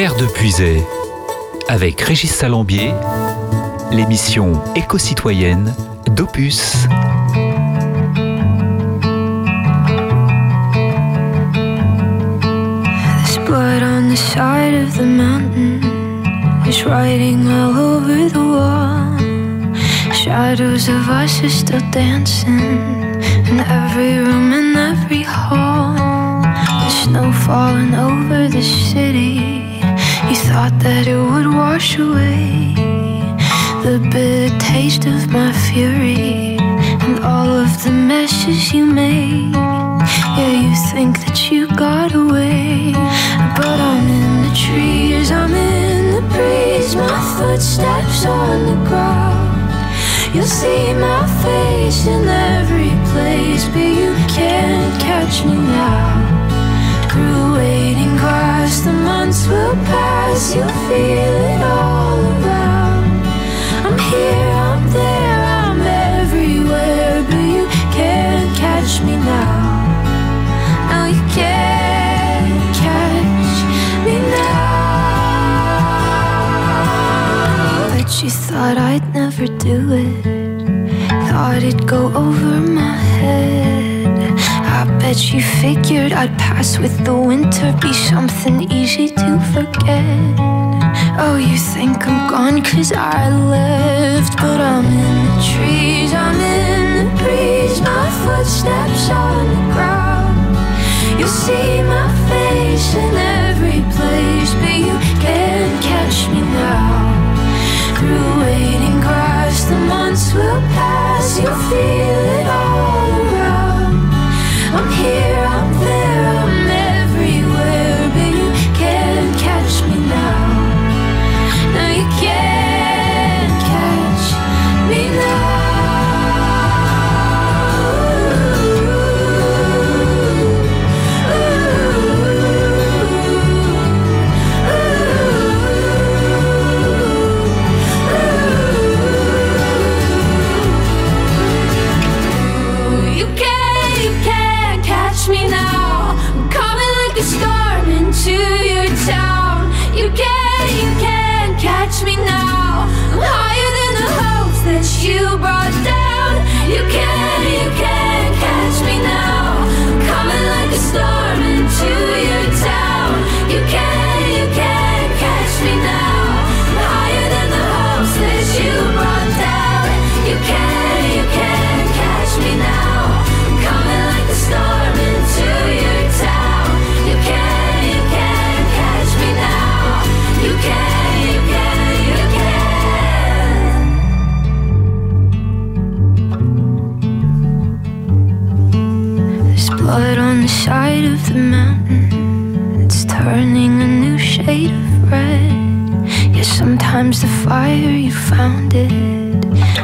Terre de Puisay, avec Régis Salambier, l'émission éco-citoyenne d'Opus. Blood on the side of the mountain. There's writing all over the wall. Shadows of us are still dancing in every room and every hall. The snow falling over the city. You thought that it would wash away the bitter taste of my fury and all of the messes you made. Yeah, you think that you got away, but I'm in the trees, I'm in the breeze, my footsteps on the ground. You'll see my face in every place, but you can't catch me now. Through waiting grass, the months will pass, you'll feel it all around. I'm here, I'm there, I'm everywhere, but you can't catch me now. No, you can't catch me now. But you thought I'd never do it, thought it'd go over my head. Bet you figured I'd pass with the winter, be something easy to forget. Oh, you think I'm gone cause I left, but I'm in the trees, I'm in the breeze, my footsteps on the ground. You'll see my face in every place, but you can't catch me now. Through waiting grass, the months will pass, you'll feel it all. I'm here, I'm the mountain. It's turning a new shade of red. Yeah, sometimes the fire you found it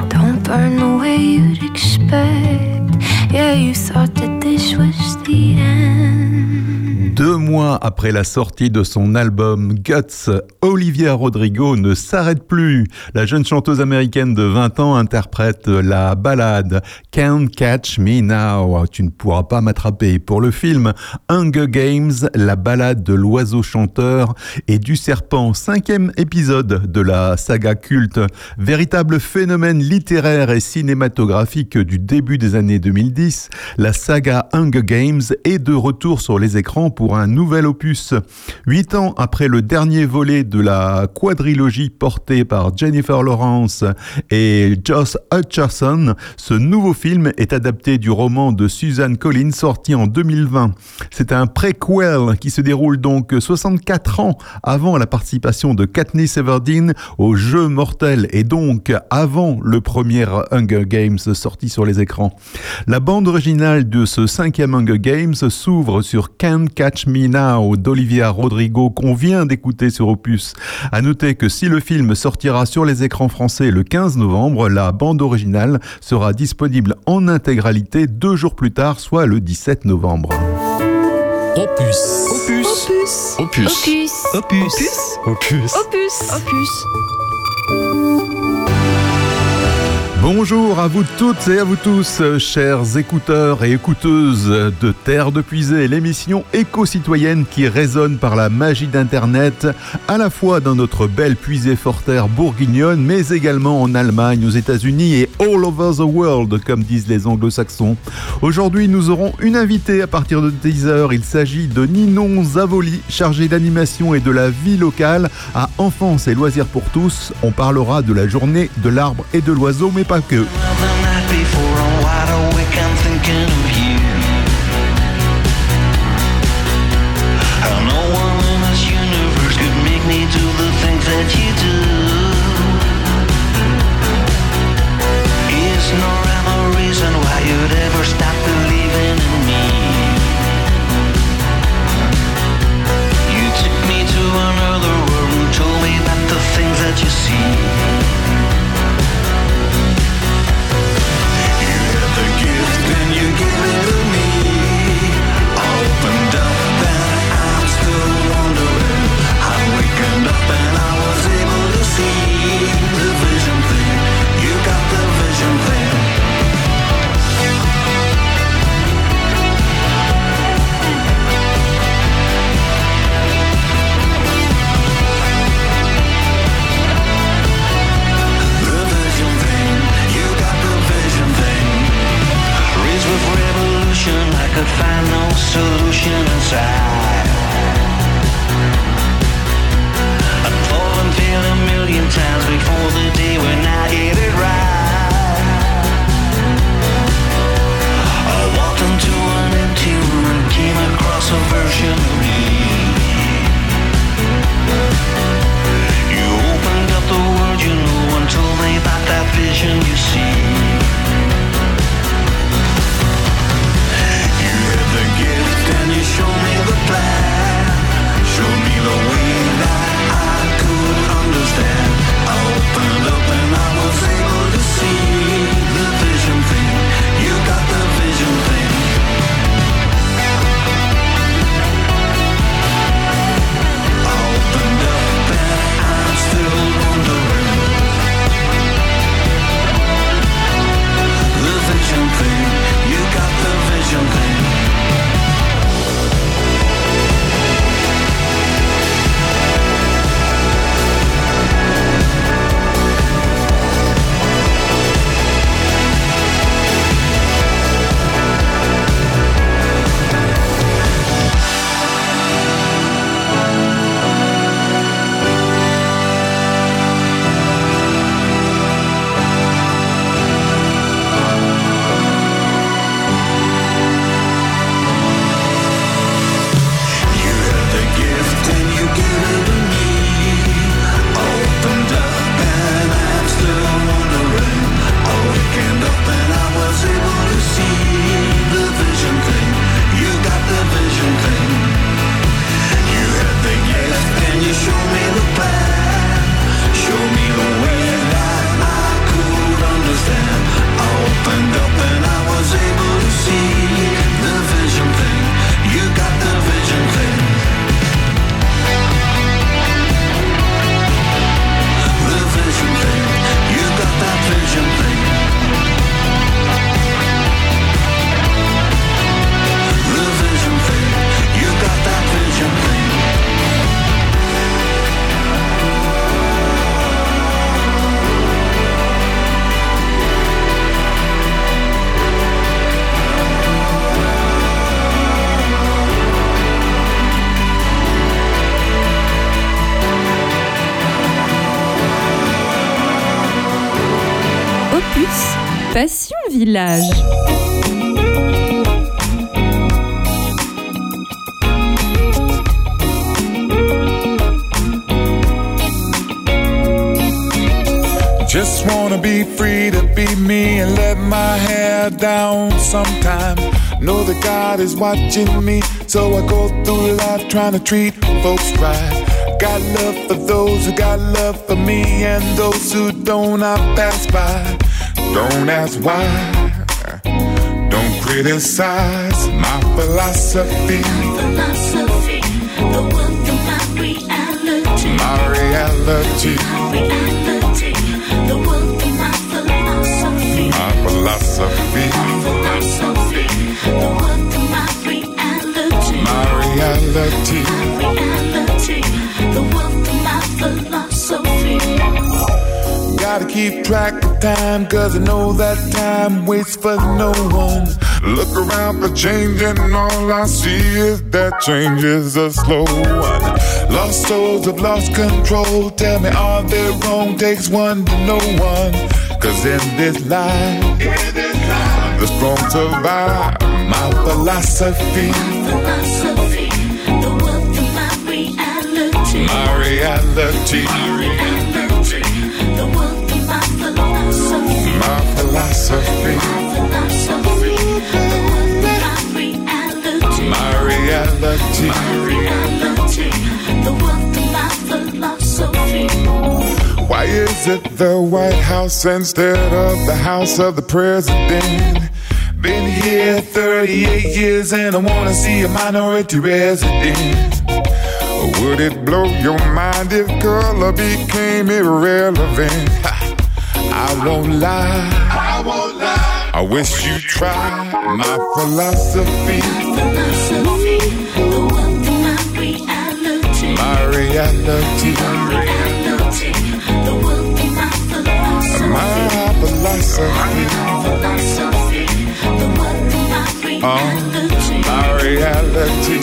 don't burn the way you'd expect. Yeah, you thought that this was the end. Deux mois après la sortie de son album Guts, Olivia Rodrigo ne s'arrête plus. La jeune chanteuse américaine de 20 ans interprète la ballade Can't Catch Me Now. Tu ne pourras pas m'attraper. Pour le film Hunger Games, la ballade de l'oiseau chanteur et du serpent, cinquième épisode de la saga culte. Véritable phénomène littéraire et cinématographique du début des années 2010, la saga Hunger Games est de retour sur les écrans pour un nouvel opus. Huit ans après le dernier volet de la quadrilogie portée par Jennifer Lawrence et Josh Hutcherson, ce nouveau film est adapté du roman de Suzanne Collins sorti en 2020. C'est un préquel qui se déroule donc 64 ans avant la participation de Katniss Everdeen au jeu mortel et donc avant le premier Hunger Games sorti sur les écrans. La bande originale de ce cinquième Hunger Games s'ouvre sur Can't Catch Me Now d'Olivia Rodrigo qu'on vient d'écouter sur Opus. À noter que si le film sortira sur les écrans français le 15 novembre, la bande originale sera disponible en intégralité deux jours plus tard, soit le 17 novembre. Opus. Opus. Opus. Opus. Opus. Opus. Opus. Opus. Bonjour à vous toutes et à vous tous, chers écouteurs et écouteuses de Terre de Puisée, l'émission éco-citoyenne qui résonne par la magie d'Internet, à la fois dans notre belle puisée forterre bourguignonne, mais également en Allemagne, aux États-Unis et all over the world, comme disent les anglo-saxons. Aujourd'hui, nous aurons une invitée à partir de 10h. Il s'agit de Ninon Zavoli, chargée d'animation et de la vie locale à Enfance et Loisirs pour tous. On parlera de la journée de l'arbre et de l'oiseau, mais pas pas que. Village. Just wanna be free to be me and let my hair down sometime. Know that God is watching me, so I go through life trying to treat folks right. Got love for those who got love for me, and those who don't, I pass by. Don't ask why. Criticize my philosophy. My philosophy the world of my reality. My reality. My reality. The world of my philosophy. philosophy. The worth of my reality. My reality. my Reality. The worth of my philosophy. Gotta keep track of time, cause I know that time waits for no one. Look around for change, and all I see is that change is a slow one. Lost souls have lost control. Tell me, are they wrong? Takes one to know one. Cause in this life, the strong survive. My philosophy, Philosophy. The of my reality. my reality, Reality. The of my philosophy. my philosophy, Philosophy. Reality. my reality. The worth of my philosophy. Why is it the White House instead of the House of the President? Been here 38 years and I wanna see a minority resident. Would it blow your mind if color became irrelevant? I won't lie. I won't lie. I wish you'd try my philosophy, Philosophy. The of my reality. my reality, Reality. The worth of my philosophy. my philosophy, Philosophy. The worth of my um, reality. my reality. Reality.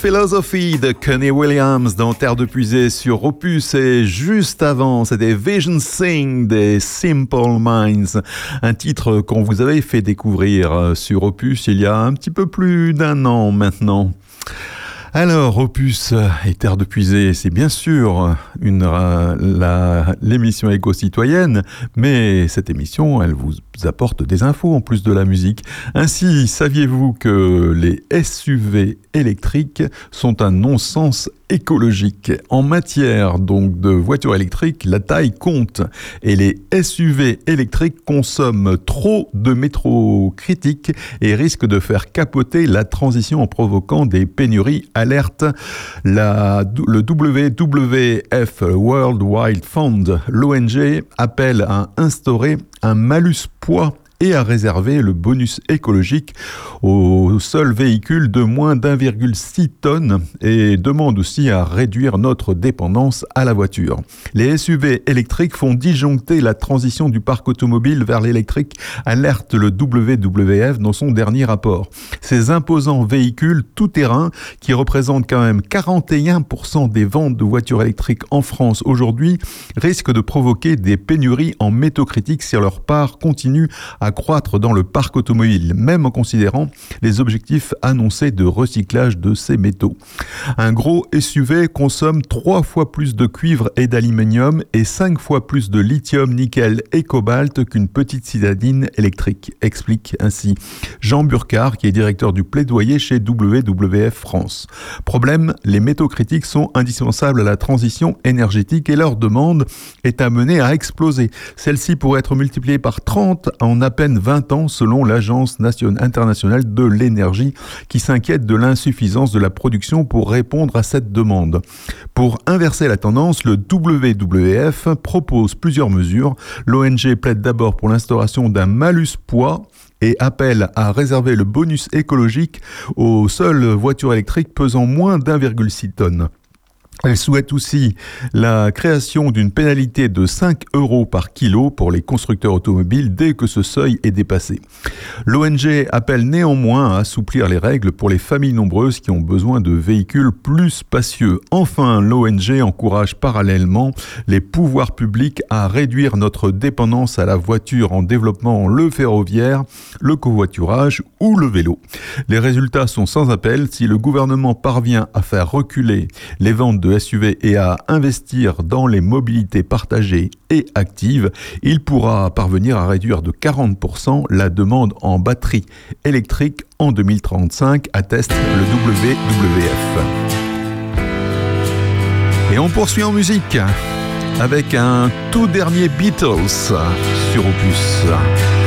Philosophy de Kenny Williams dans Terre de Puisée sur Opus et juste avant c'était Vision Sing des Simple Minds, un titre qu'on vous avait fait découvrir euh, sur Opus il y a un petit peu plus d'un an maintenant. Alors, Opus et Terre de Puisée, c'est bien sûr une, euh, l'émission éco-citoyenne, mais cette émission, elle vous apporte des infos en plus de la musique. Ainsi, saviez-vous que les SUV électriques sont un non-sens écologique? En matière donc de voitures électriques, la taille compte et les SUV électriques consomment trop de métaux critiques et risquent de faire capoter la transition en provoquant des pénuries. Alerte la, le WWF World Wide Fund, l'ONG, appelle à instaurer un malus poids et à réserver le bonus écologique aux seuls véhicules de moins d'1,6 tonnes et demande aussi à réduire notre dépendance à la voiture. Les SUV électriques font disjoncter la transition du parc automobile vers l'électrique, alerte le WWF dans son dernier rapport. Ces imposants véhicules tout-terrain qui représentent quand même 41% des ventes de voitures électriques en France aujourd'hui risquent de provoquer des pénuries en métaux critiques si leur part continue à croître dans le parc automobile, même en considérant les objectifs annoncés de recyclage de ces métaux. Un gros SUV consomme trois fois plus de cuivre et d'aluminium et cinq fois plus de lithium, nickel et cobalt qu'une petite citadine électrique, explique ainsi Jean Burcard, qui est directeur du plaidoyer chez WWF France. Problème, les métaux critiques sont indispensables à la transition énergétique et leur demande est amenée à exploser. Celle-ci pourrait être multipliée par 30 en à peine 20 ans selon l'Agence nationale internationale de l'énergie qui s'inquiète de l'insuffisance de la production pour répondre à cette demande. Pour inverser la tendance, le WWF propose plusieurs mesures. L'ONG plaide d'abord pour l'instauration d'un malus poids et appelle à réserver le bonus écologique aux seules voitures électriques pesant moins d'1,6 tonnes. Elle souhaite aussi la création d'une pénalité de 5 euros par kilo pour les constructeurs automobiles dès que ce seuil est dépassé. L'ONG appelle néanmoins à assouplir les règles pour les familles nombreuses qui ont besoin de véhicules plus spacieux. Enfin, l'ONG encourage parallèlement les pouvoirs publics à réduire notre dépendance à la voiture en développant le ferroviaire, le covoiturage ou le vélo. Les résultats sont sans appel si le gouvernement parvient à faire reculer les ventes de SUV et à investir dans les mobilités partagées et actives, il pourra parvenir à réduire de 40% la demande en batterie électrique en 2035, atteste le WWF. Et on poursuit en musique avec un tout dernier Beatles sur Opus.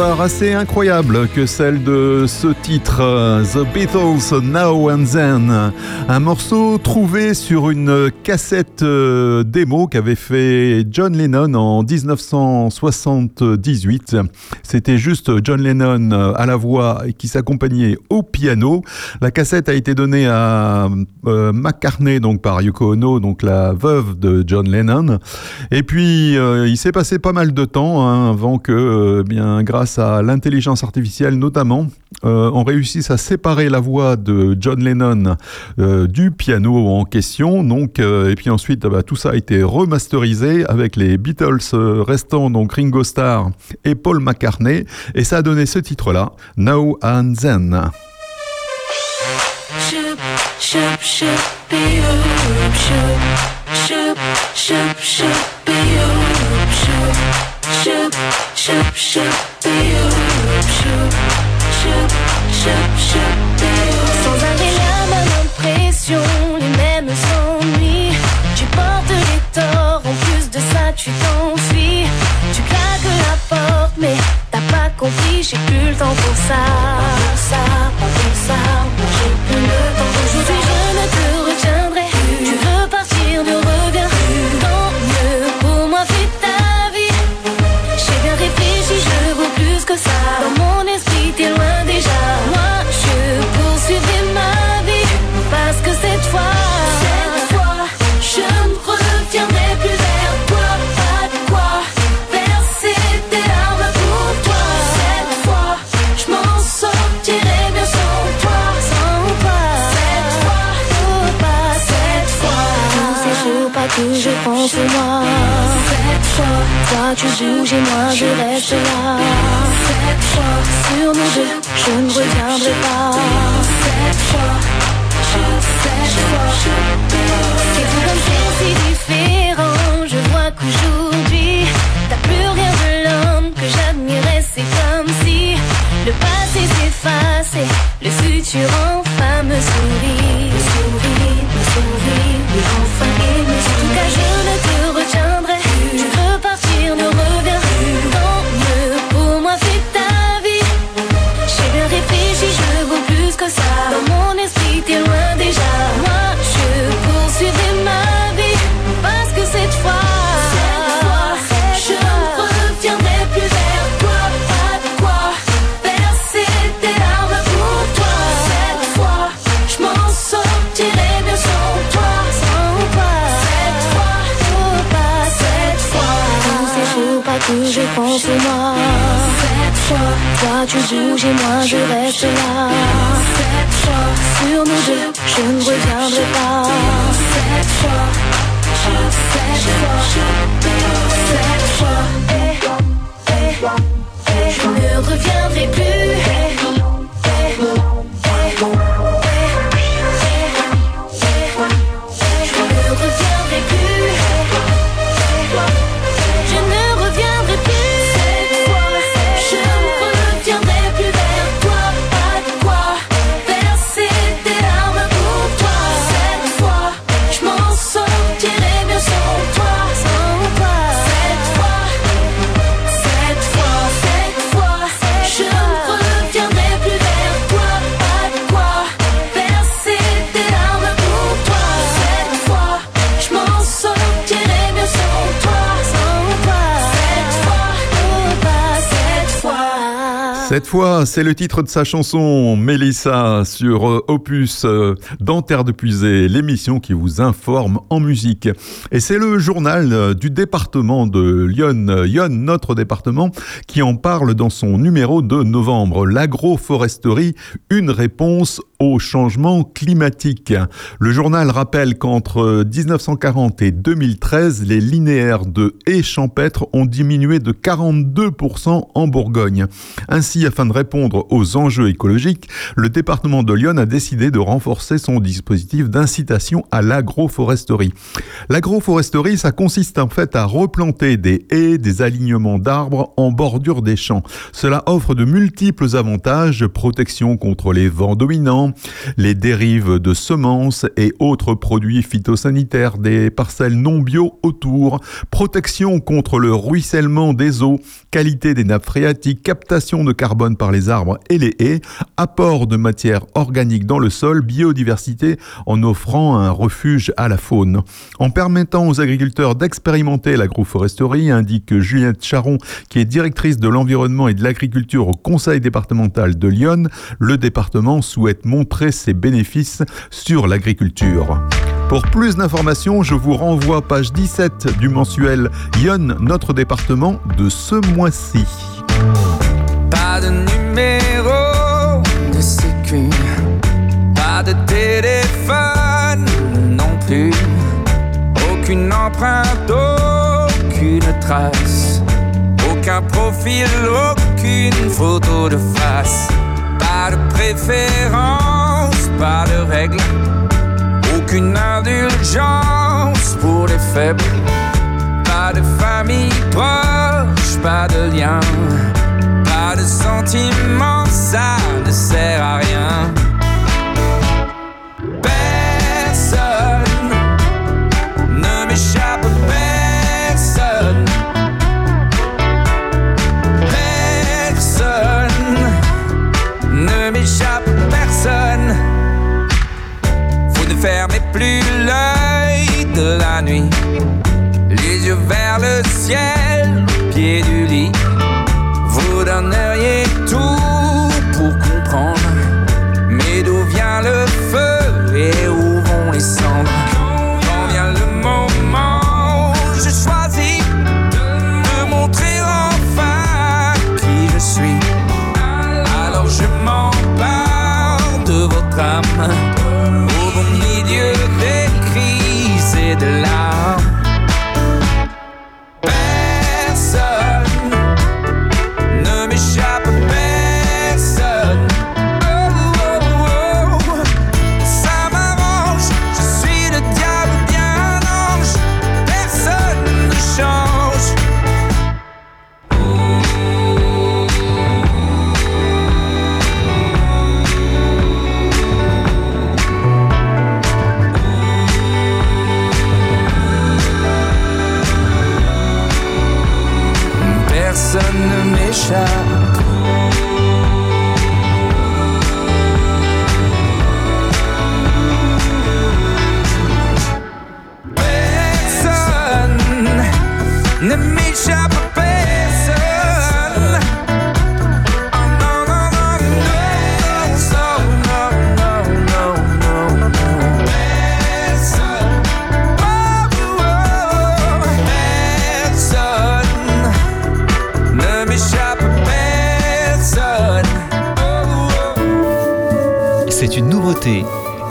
Assez incroyable que celle de ce titre, The Beatles Now and Then. Un morceau trouvé sur une cassette euh, démo qu'avait fait John Lennon en 1978. C'était juste John Lennon euh, à la voix qui s'accompagnait au piano. La cassette a été donnée à euh, McCartney, donc par Yoko Ono, donc la veuve de John Lennon. Et puis, il s'est passé pas mal de temps hein, avant que, bien, grâce à l'intelligence artificielle notamment, euh, on réussisse à séparer la voix de John Lennon euh, du piano en question. Donc, euh, et puis ensuite, bah, tout ça a été remasterisé avec les Beatles restants, donc Ringo Starr et Paul McCartney, et ça a donné ce titre-là, Now and Then. Sans arrêt la même impression, les mêmes ennuis. Tu portes les torts, en plus de ça tu t'enfuis. Tu claques la porte, mais t'as pas compris, j'ai plus le temps pour ça. Pour ça, pour ça, j'ai plus le temps. Je à moi. Cette fois, toi tu bouges et moi je reste là. Cette fois, sur nous deux, je ne reviendrai pas. C'est tout comme c'est si différent. Je vois qu'aujourd'hui, t'as plus rien de l'homme que j'admirais. C'est comme si le passé s'effaçait, le futur enfin. Me sourit, tu bouges et moi je reste là. Cette fois, sur nous deux, je ne reviendrai pas. Cette fois, cette fois, cette fois, eh, eh, eh, je ne reviendrai plus. Cette fois, c'est le titre de sa chanson Mélissa sur euh, Opus euh, dans Terre de Puisée, l'émission qui vous informe en musique. Et c'est le journal euh, du département de Lyon, Lyon, notre département, qui en parle dans son numéro de novembre. L'agroforesterie, une réponse au changement climatique. Le journal rappelle qu'entre 1940 et 2013, les linéaires de haies champêtres ont diminué de 42% en Bourgogne. Ainsi, afin de répondre aux enjeux écologiques, le département de Lyon a décidé de renforcer son dispositif d'incitation à l'agroforesterie. L'agroforesterie, ça consiste en fait à replanter des haies, des alignements d'arbres en bordure des champs. Cela offre de multiples avantages, protection contre les vents dominants, les dérives de semences et autres produits phytosanitaires des parcelles non bio autour, protection contre le ruissellement des eaux, qualité des nappes phréatiques, captation de carbone par les arbres et les haies, apport de matière organique dans le sol, biodiversité en offrant un refuge à la faune. En permettant aux agriculteurs d'expérimenter l'agroforesterie, indique Juliette Charon, qui est directrice de l'environnement et de l'agriculture au conseil départemental de Lyon, le département souhaite montrer ses bénéfices sur l'agriculture. Pour plus d'informations, je vous renvoie page 17 du mensuel Lyon, notre département de ce mois-ci. Pas de numéro de sécu, pas de téléphone non plus, aucune empreinte, aucune trace, aucun profil, aucune photo de face, pas de préférence, pas de règles, aucune indulgence pour les faibles. Pas de famille proche, pas de lien, pas de sentiments, ça ne sert à rien. fermez plus l'œil de la nuit, les yeux vers le ciel. shine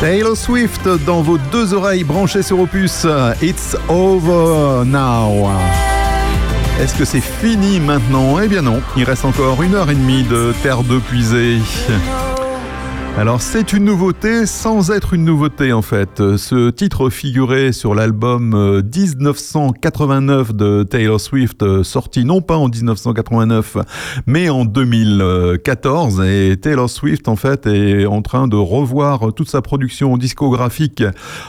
Taylor Swift dans vos deux oreilles branchées sur Opus. It's over now. Est-ce que c'est fini maintenant? Eh bien non, il reste encore une heure et demie de terre de puisée. Alors c'est une nouveauté sans être une nouveauté en fait. Ce titre figurait sur l'album 1989 euh, de Taylor Swift, euh, sorti non pas en 1989 mais en 2014. Et Taylor Swift en fait est en train de revoir toute sa production discographique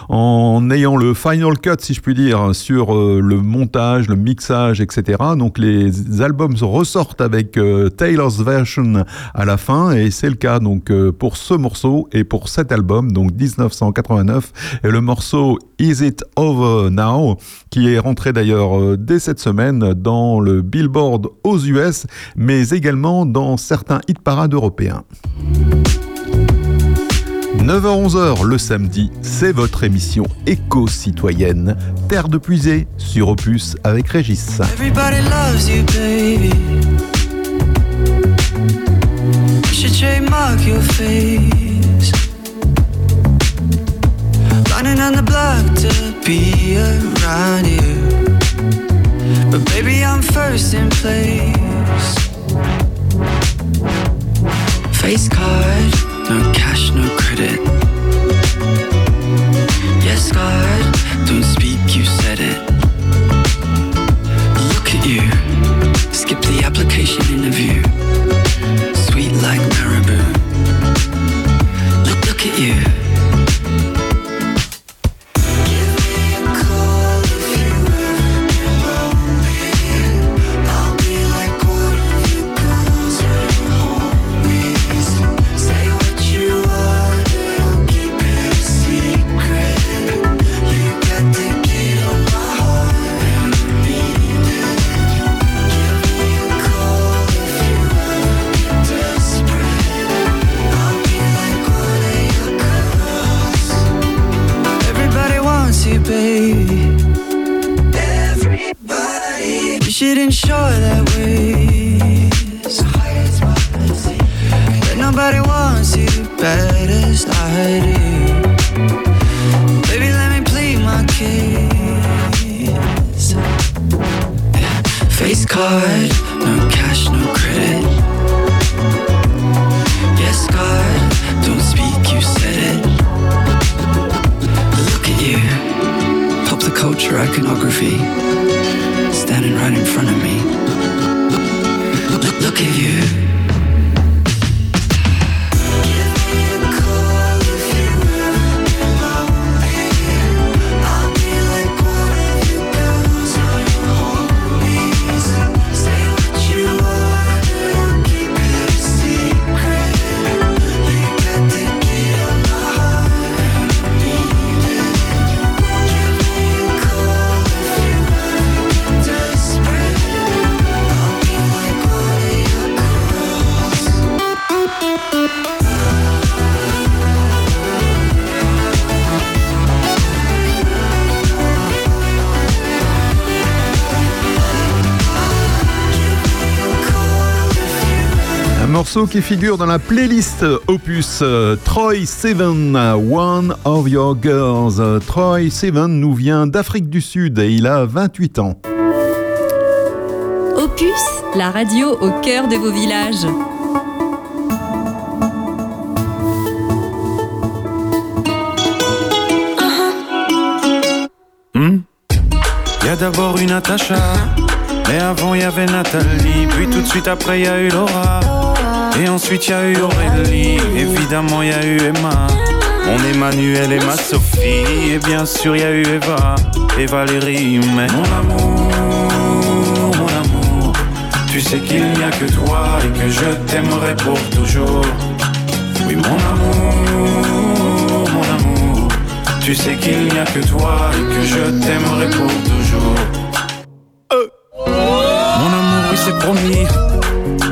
en ayant le final cut si je puis dire sur euh, le montage, le mixage, etc. Donc les albums ressortent avec Taylor's version à la fin et c'est le cas donc pour ce morceau et pour cet album, donc 1989, et le morceau Is It Over Now, qui est rentré d'ailleurs euh, dès cette semaine dans le Billboard aux US, mais également dans certains hit parades européens. 9h-11h le samedi, c'est votre émission éco-citoyenne, Terre de puisée sur Opus avec Régis. Trademark your face. Running on the block to be around you. But baby, I'm first in place. Face card, no cash, no credit. Yes, God, don't speak, you said it. Look at you, skip the application interview shouldn't show that way. But nobody wants you bad as I do. Baby, let me plead my case. Face card, no cash, no credit. Yes, God, don't speak, you said it. Look at you, pop the culture iconography standing right in front of me. Look, look, look at you. Morceau qui figure dans la playlist opus Troy Seven, One of Your Girls. Troy Seven nous vient d'Afrique du Sud et il a 28 ans. Opus, la radio au cœur de vos villages. Hmm? Il y a d'abord une Natacha, mais avant il y avait Nathalie, puis tout de suite après il y a eu Laura. Et ensuite y a eu Aurélie, évidemment y a eu Emma. Mon Emmanuel et ma Sophie, et bien sûr y a eu Eva et Valérie. Mais mon amour, mon amour, tu sais qu'il n'y a que toi et que je t'aimerai pour toujours. Oui, mon amour, mon amour, tu sais qu'il n'y a que toi et que je t'aimerai pour toujours. c'est promis.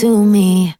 To me.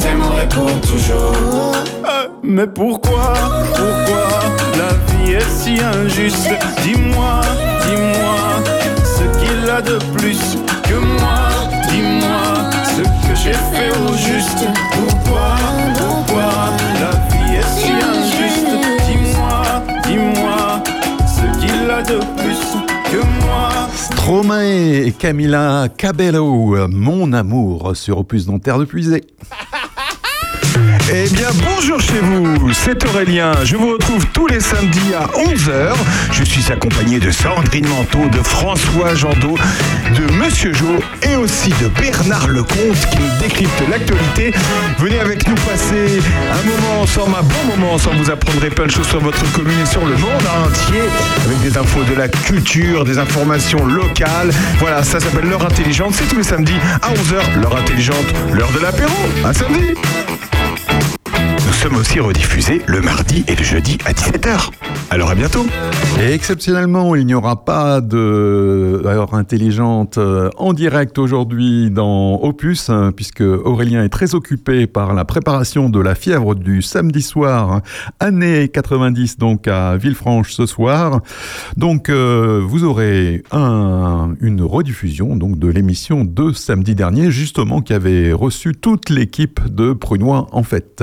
T'aimerai pour toujours. Euh, mais pourquoi, pourquoi la vie est si injuste? Dis-moi, dis-moi ce qu'il a de plus que moi. Dis-moi ce que j'ai fait au juste. Pourquoi, pourquoi la vie est si injuste? Dis-moi, dis-moi ce qu'il a de plus que moi. Stromae et Camila Cabello, mon amour sur Opus Terre de Puisée. Eh bien, bonjour chez vous, c'est Aurélien. Je vous retrouve tous les samedis à 11h. Je suis accompagné de Sandrine Manteau, de François Jandot, de Monsieur Jo et aussi de Bernard Lecomte qui nous décrypte l'actualité. Venez avec nous passer un moment ensemble, un bon moment ensemble. Vous apprendrez plein de choses sur votre commune et sur le monde entier avec des infos de la culture, des informations locales. Voilà, ça s'appelle l'heure intelligente. C'est tous les samedis à 11h. L'heure intelligente, l'heure de l'apéro. À samedi sommes aussi rediffusés le mardi et le jeudi à 17h. Alors à bientôt. Et exceptionnellement, il n'y aura pas de heure intelligente euh, en direct aujourd'hui dans Opus, hein, puisque Aurélien est très occupé par la préparation de la fièvre du samedi soir, hein, année 90, donc à Villefranche ce soir. Donc euh, vous aurez un, une rediffusion donc de l'émission de samedi dernier, justement qui avait reçu toute l'équipe de Prunois en fait.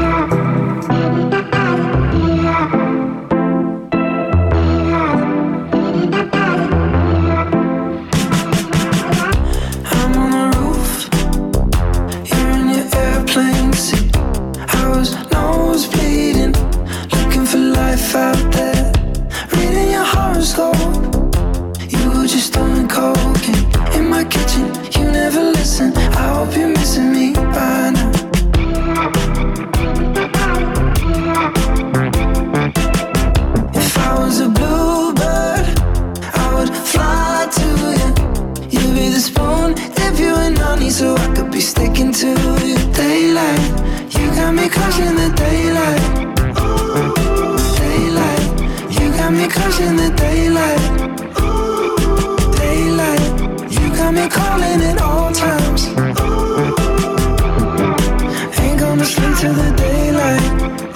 money so I could be sticking to you daylight. You got me crushing the daylight. Daylight. You got me crushing the daylight. Daylight. You got me calling at all times. Ain't gonna sleep till the daylight.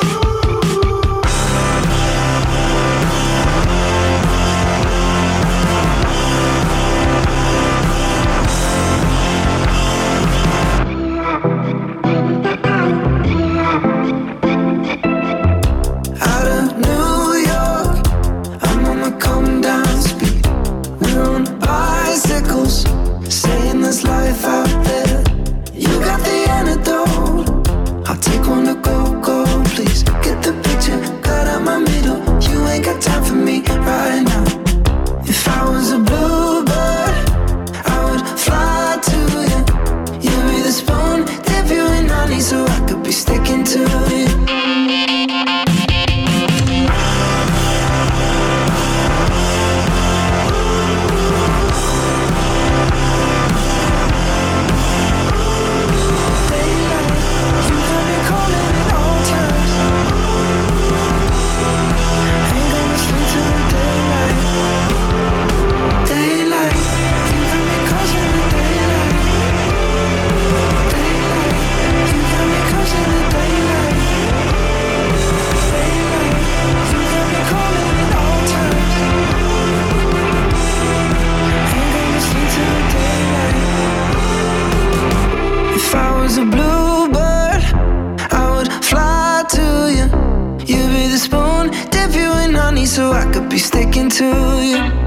talking to you.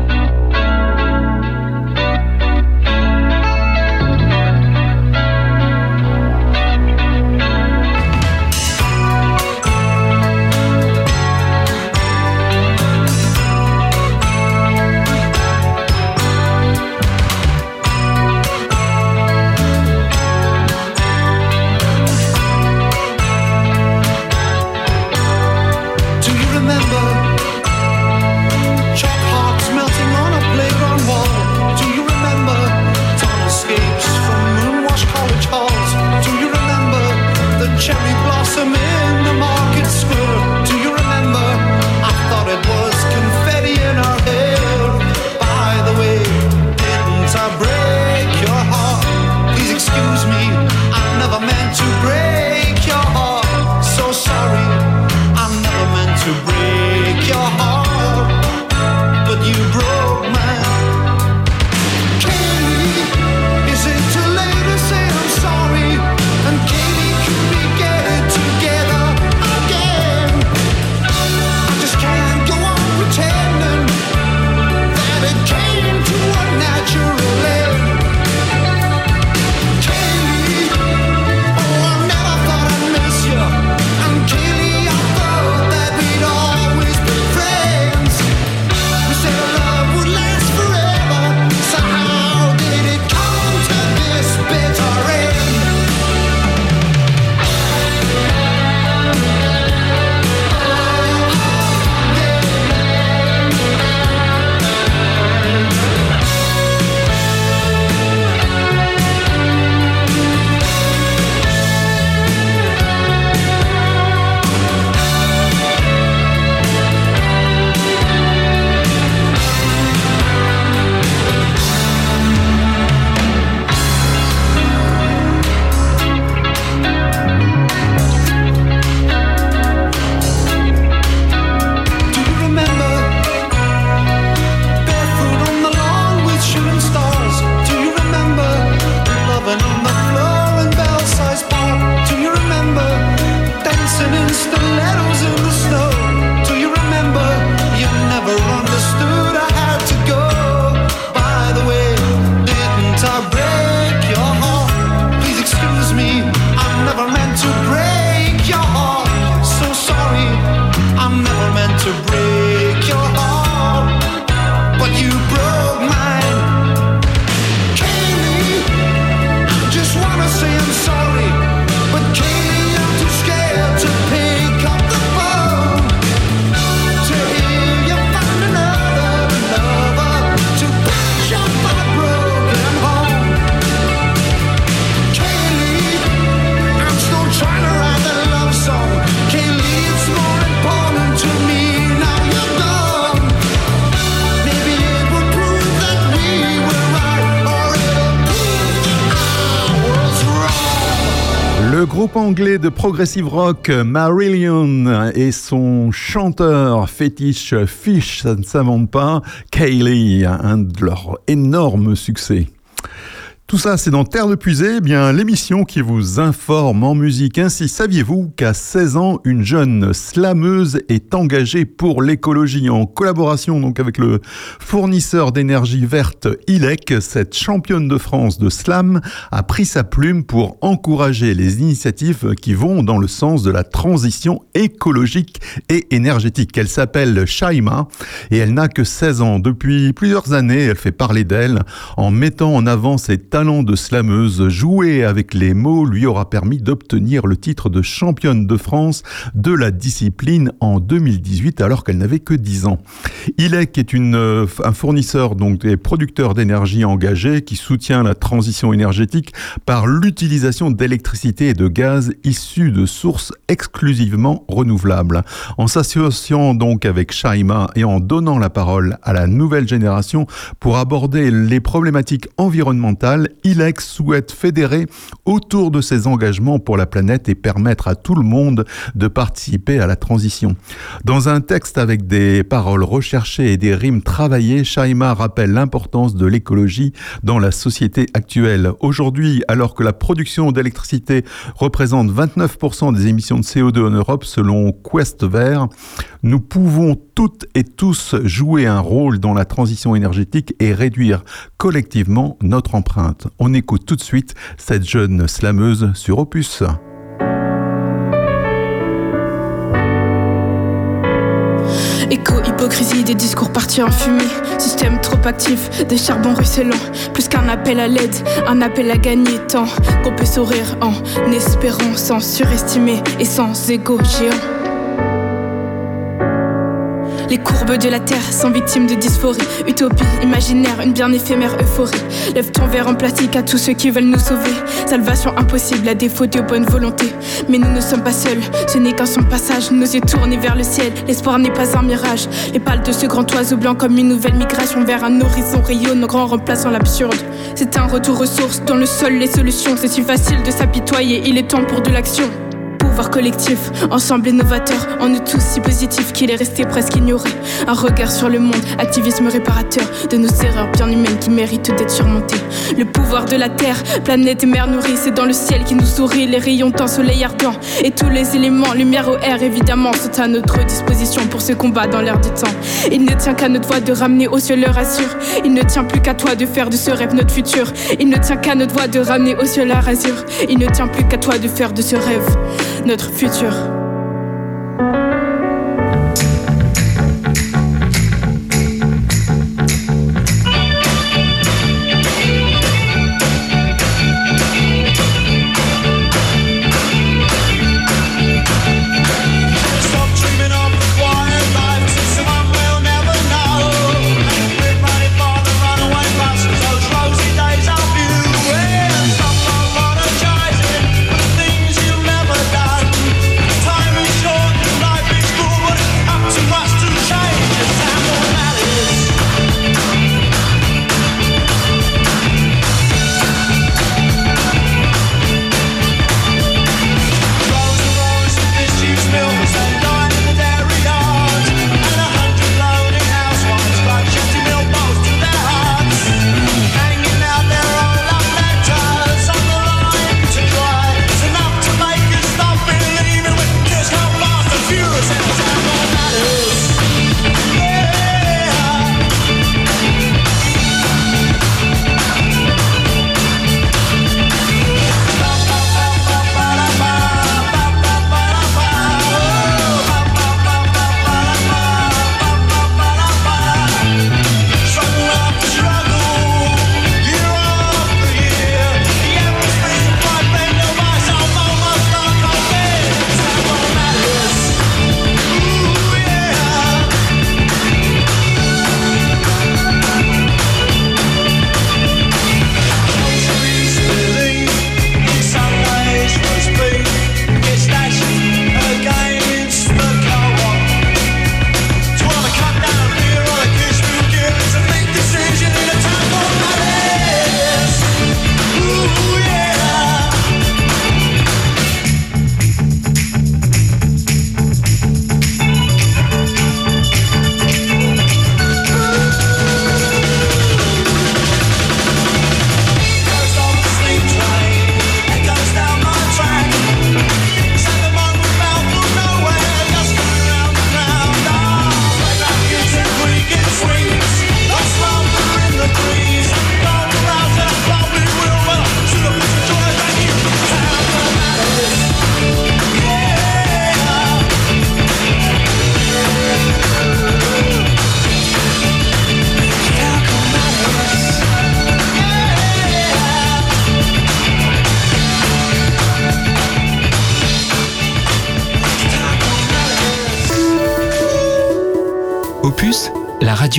De progressive rock Marillion et son chanteur fétiche Fish, ça ne s'invente pas, Kaylee, un de leurs énormes succès. Tout ça, c'est dans Terre de Puisée, eh bien l'émission qui vous informe en musique. Ainsi, saviez-vous qu'à 16 ans, une jeune slameuse est engagée pour l'écologie? En collaboration donc avec le fournisseur d'énergie verte ILEC Cette championne de France de slam a pris sa plume pour encourager les initiatives qui vont dans le sens de la transition écologique et énergétique. Elle s'appelle Shaima et elle n'a que 16 ans. Depuis plusieurs années, elle fait parler d'elle en mettant en avant ses talent de slameuse, jouer avec les mots lui aura permis d'obtenir le titre de championne de France de la discipline en 2018 alors qu'elle n'avait que 10 ans. ILEC est euh, un fournisseur donc des producteurs d'énergie engagés qui soutient la transition énergétique par l'utilisation d'électricité et de gaz issus de sources exclusivement renouvelables. En s'associant donc avec Shaima et en donnant la parole à la nouvelle génération pour aborder les problématiques environnementales ILEX souhaite fédérer autour de ses engagements pour la planète et permettre à tout le monde de participer à la transition. Dans un texte avec des paroles recherchées et des rimes travaillées, Shaima rappelle l'importance de l'écologie dans la société actuelle. Aujourd'hui, alors que la production d'électricité représente 29% des émissions de CO2 en Europe selon Quest Vert, nous pouvons toutes et tous jouer un rôle dans la transition énergétique et réduire collectivement notre empreinte. On écoute tout de suite cette jeune slameuse sur Opus. Éco-hypocrisie des discours partis en fumée. Système trop actif, des charbons ruisselants. Plus qu'un appel à l'aide, un appel à gagner tant qu'on peut sourire en espérant sans surestimer et sans égo géant. Les courbes de la terre sont victimes de dysphorie. Utopie, imaginaire, une bien éphémère euphorie. Lève ton verre en plastique à tous ceux qui veulent nous sauver. Salvation impossible à défaut de bonne volonté. Mais nous ne sommes pas seuls, ce n'est qu'un son passage. Nos yeux tournés vers le ciel, l'espoir n'est pas un mirage. Les pales de ce grand oiseau blanc comme une nouvelle migration vers un horizon rayonne, grand remplaçant l'absurde. C'est un retour aux sources, dans le sol les solutions. C'est si facile de s'apitoyer, il est temps pour de l'action collectif, ensemble innovateur, en nous tous si positif qu'il est resté presque ignoré. Un regard sur le monde, activisme réparateur de nos erreurs bien humaines qui méritent d'être surmontées. Le pouvoir de la terre, planète et mer nourrie, c'est dans le ciel qui nous sourit, les rayons d'un soleil ardent et tous les éléments, lumière au air évidemment, sont à notre disposition pour ce combat dans l'air du temps. Il ne tient qu'à notre voix de ramener au ciel leur azur. Il ne tient plus qu'à toi de faire de ce rêve notre futur. Il ne tient qu'à notre voix de ramener au ciel leur azur. Il ne tient plus qu'à toi de faire de ce rêve notre futur.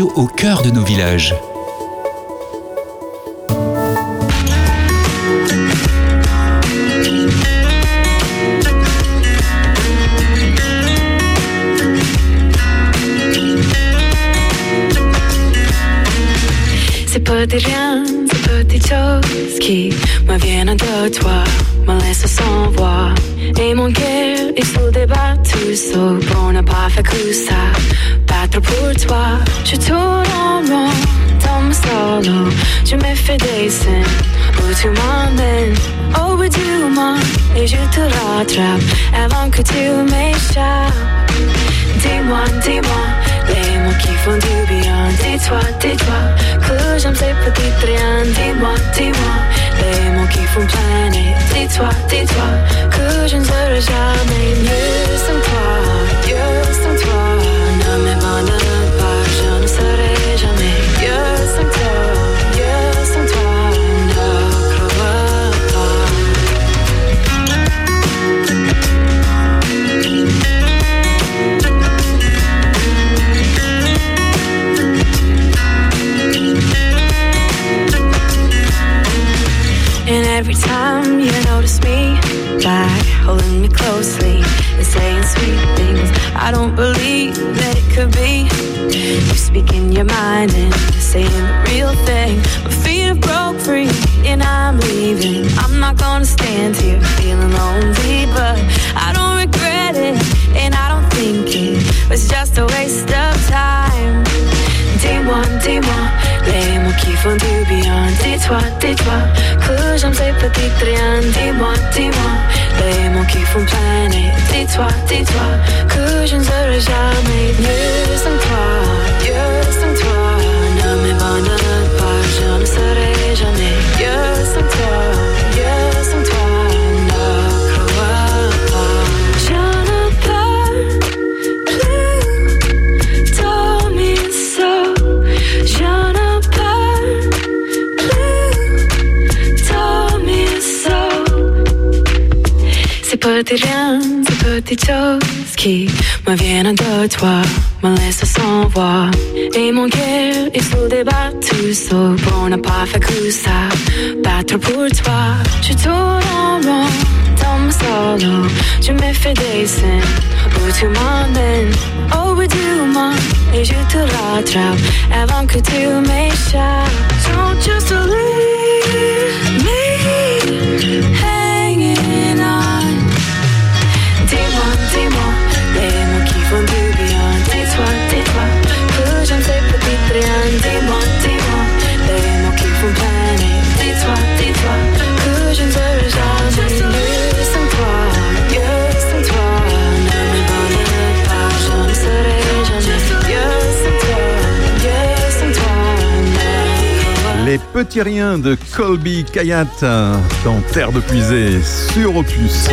Au cœur de nos villages. Toi, je tourne en rond dans mon solo. Je me fais des scènes où tu m'emmènes au bout du et je te rattrape avant que tu m'échappes. Dis-moi, dis-moi, les mots qui font du bien. Dis-toi, dis-toi, que j'aime ces petites rien. Dis-moi, dis-moi, les mots qui font planer. Dis-toi, dis-toi, que je ne serai jamais mieux sans toi, mieux sans toi. Ne pas, notice me back, holding me closely and saying sweet things, I don't believe that it could be. You speaking your mind and saying the real thing. My feet have broke free and I'm leaving. I'm not gonna stand here feeling lonely, but I don't regret it and I don't think it was just a waste of time. Dis-moi, dis-moi, les mots qui font du bien. Dis-toi, dis-toi, que j'aime ces petites rien. Dis-moi, dis-moi, les mots qui font planer. Dis-toi, dis-toi, que je ne serai jamais mieux sans toi, mieux sans toi. Ne m'abandonne Ces petits rien, ces petites choses qui me viennent de toi, me laissent sans voix. Et mon cœur, il se débat tout seul pour ne pas faire que ça. Battre pour toi, je tourne en rond dans mon solo. Je me fais des scènes où tu m'emmènes au bout du monde et je te rattrape avant que tu m'échappes. Don't just leave Petits riens de Colby Kayat dans Terre de Puisée sur Opus.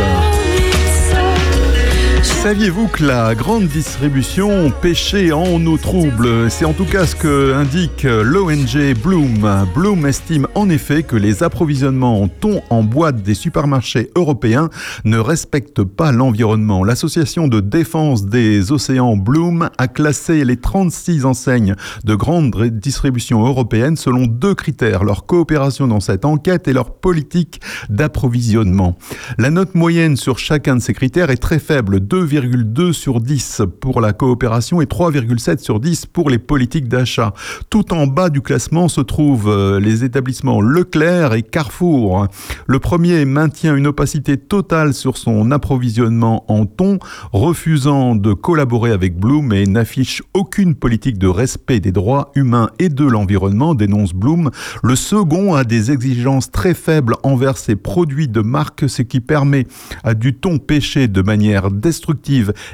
Saviez-vous que la grande distribution pêchait en eau trouble? C'est en tout cas ce que indique l'ONG Bloom. Bloom estime en effet que les approvisionnements en thon en boîte des supermarchés européens ne respectent pas l'environnement. L'association de défense des océans Bloom a classé les 36 enseignes de grande distribution européenne selon deux critères, leur coopération dans cette enquête et leur politique d'approvisionnement. La note moyenne sur chacun de ces critères est très faible, 2,2 sur 10 pour la coopération et 3,7 sur 10 pour les politiques d'achat. Tout en bas du classement se trouvent euh, les établissements Leclerc et Carrefour. Le premier maintient une opacité totale sur son approvisionnement en thon, refusant de collaborer avec Bloom et n'affiche aucune politique de respect des droits humains et de l'environnement, dénonce Bloom. Le second a des exigences très faibles envers ses produits de marque, ce qui permet à du thon pêché de manière destructive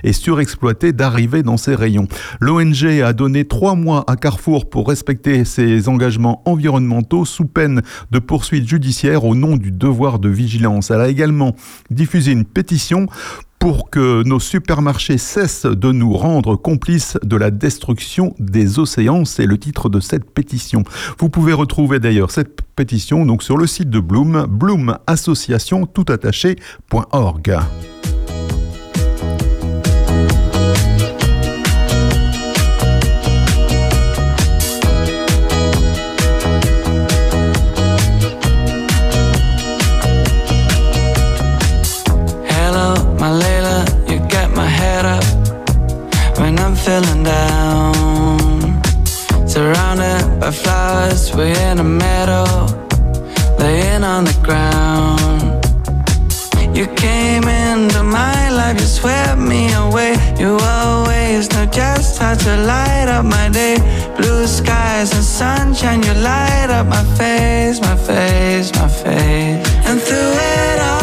et surexploité d'arriver dans ses rayons. L'ONG a donné trois mois à Carrefour pour respecter ses engagements environnementaux sous peine de poursuites judiciaires au nom du devoir de vigilance. Elle a également diffusé une pétition pour que nos supermarchés cessent de nous rendre complices de la destruction des océans. C'est le titre de cette pétition. Vous pouvez retrouver d'ailleurs cette pétition donc sur le site de Bloom, bloomassociation toutattaché.org. feeling down. Surrounded by flowers, we're in a meadow, laying on the ground. You came into my life, you swept me away. You always know just how to light up my day. Blue skies and sunshine, you light up my face, my face, my face. And through it all.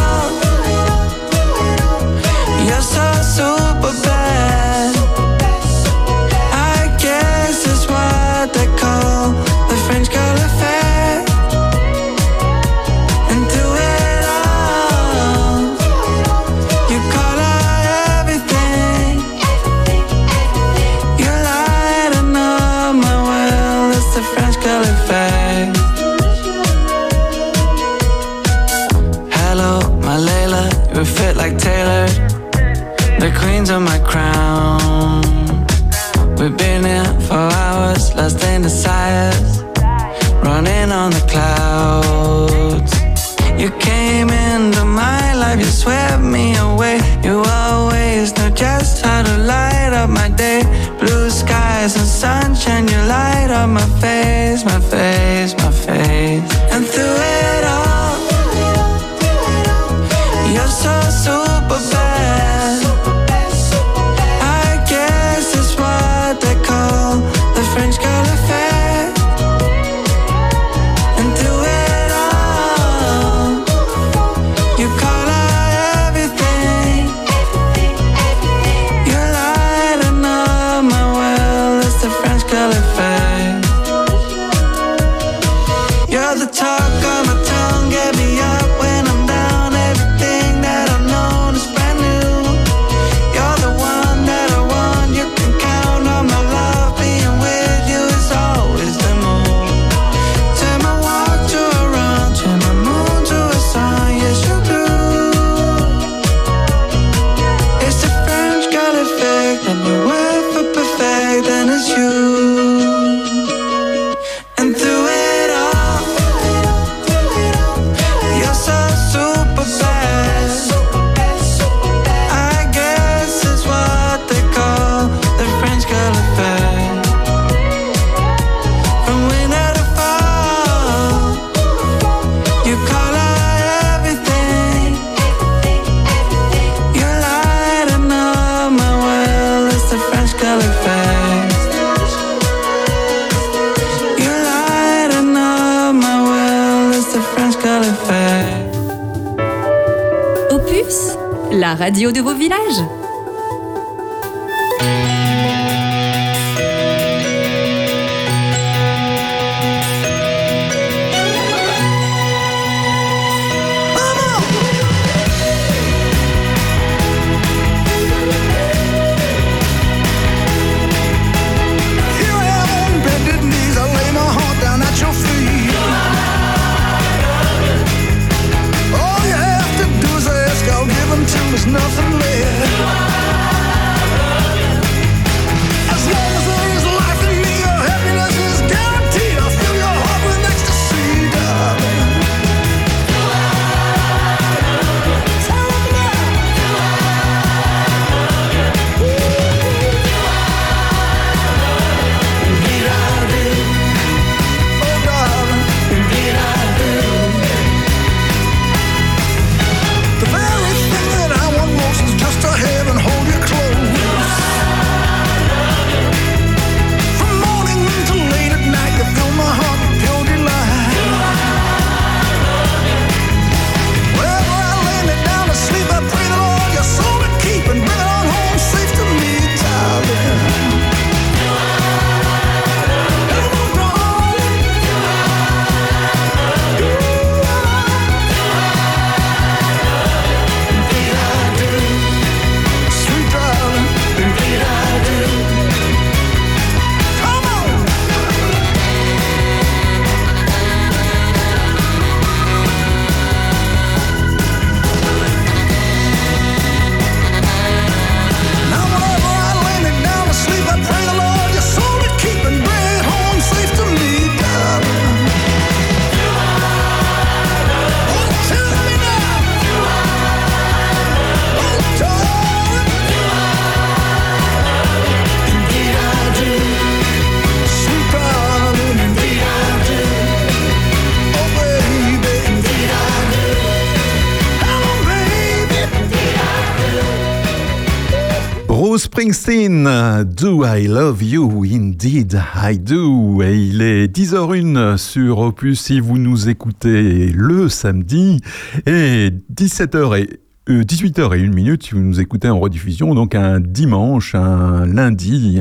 Do I Love You? Indeed I Do. Et il est 10h01 sur Opus si vous nous écoutez le samedi et 17h et 18h et 1 minute si vous nous écoutez en rediffusion, donc un dimanche, un lundi,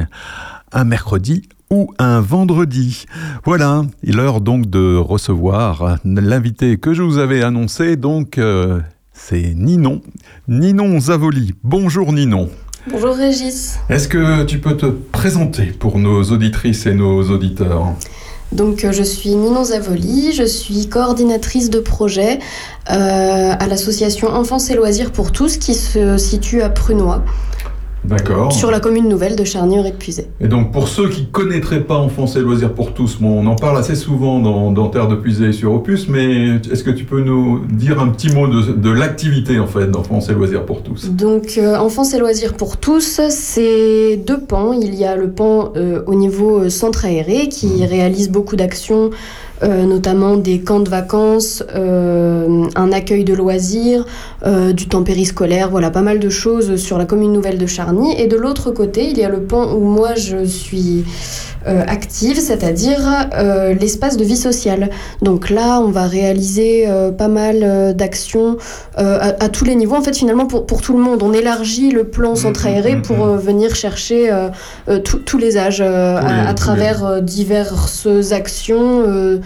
un mercredi ou un vendredi. Voilà, il est l'heure donc de recevoir l'invité que je vous avais annoncé, donc euh, c'est Ninon, Ninon Zavoli. Bonjour Ninon. Bonjour Régis. Est-ce que tu peux te présenter pour nos auditrices et nos auditeurs donc je suis Ninon Zavoli, je suis coordinatrice de projet euh, à l'association Enfance et Loisirs pour tous qui se situe à Prunois. D'accord. Sur la commune nouvelle de charnier et de Et donc, pour ceux qui ne connaîtraient pas Enfance et Loisirs pour tous, bon, on en parle assez souvent dans, dans Terre de Puisée sur Opus, mais est-ce que tu peux nous dire un petit mot de, de l'activité, en fait, d'Enfance et Loisirs pour tous? Donc, euh, Enfance et Loisirs pour tous, c'est deux pans. Il y a le pan euh, au niveau euh, centre aéré qui mmh. réalise beaucoup d'actions euh, notamment des camps de vacances, euh, un accueil de loisirs, euh, du temps périscolaire, voilà, pas mal de choses sur la commune nouvelle de Charny. Et de l'autre côté, il y a le pan où moi je suis active, c'est-à-dire l'espace de vie sociale. Donc là, on va réaliser pas mal d'actions à, tous les niveaux, en fait, finalement, pour, pour, tout le monde. On élargit le plan mmh, centre aéré mmh, pour mmh, venir chercher tous les âges à, à, travers diverses actions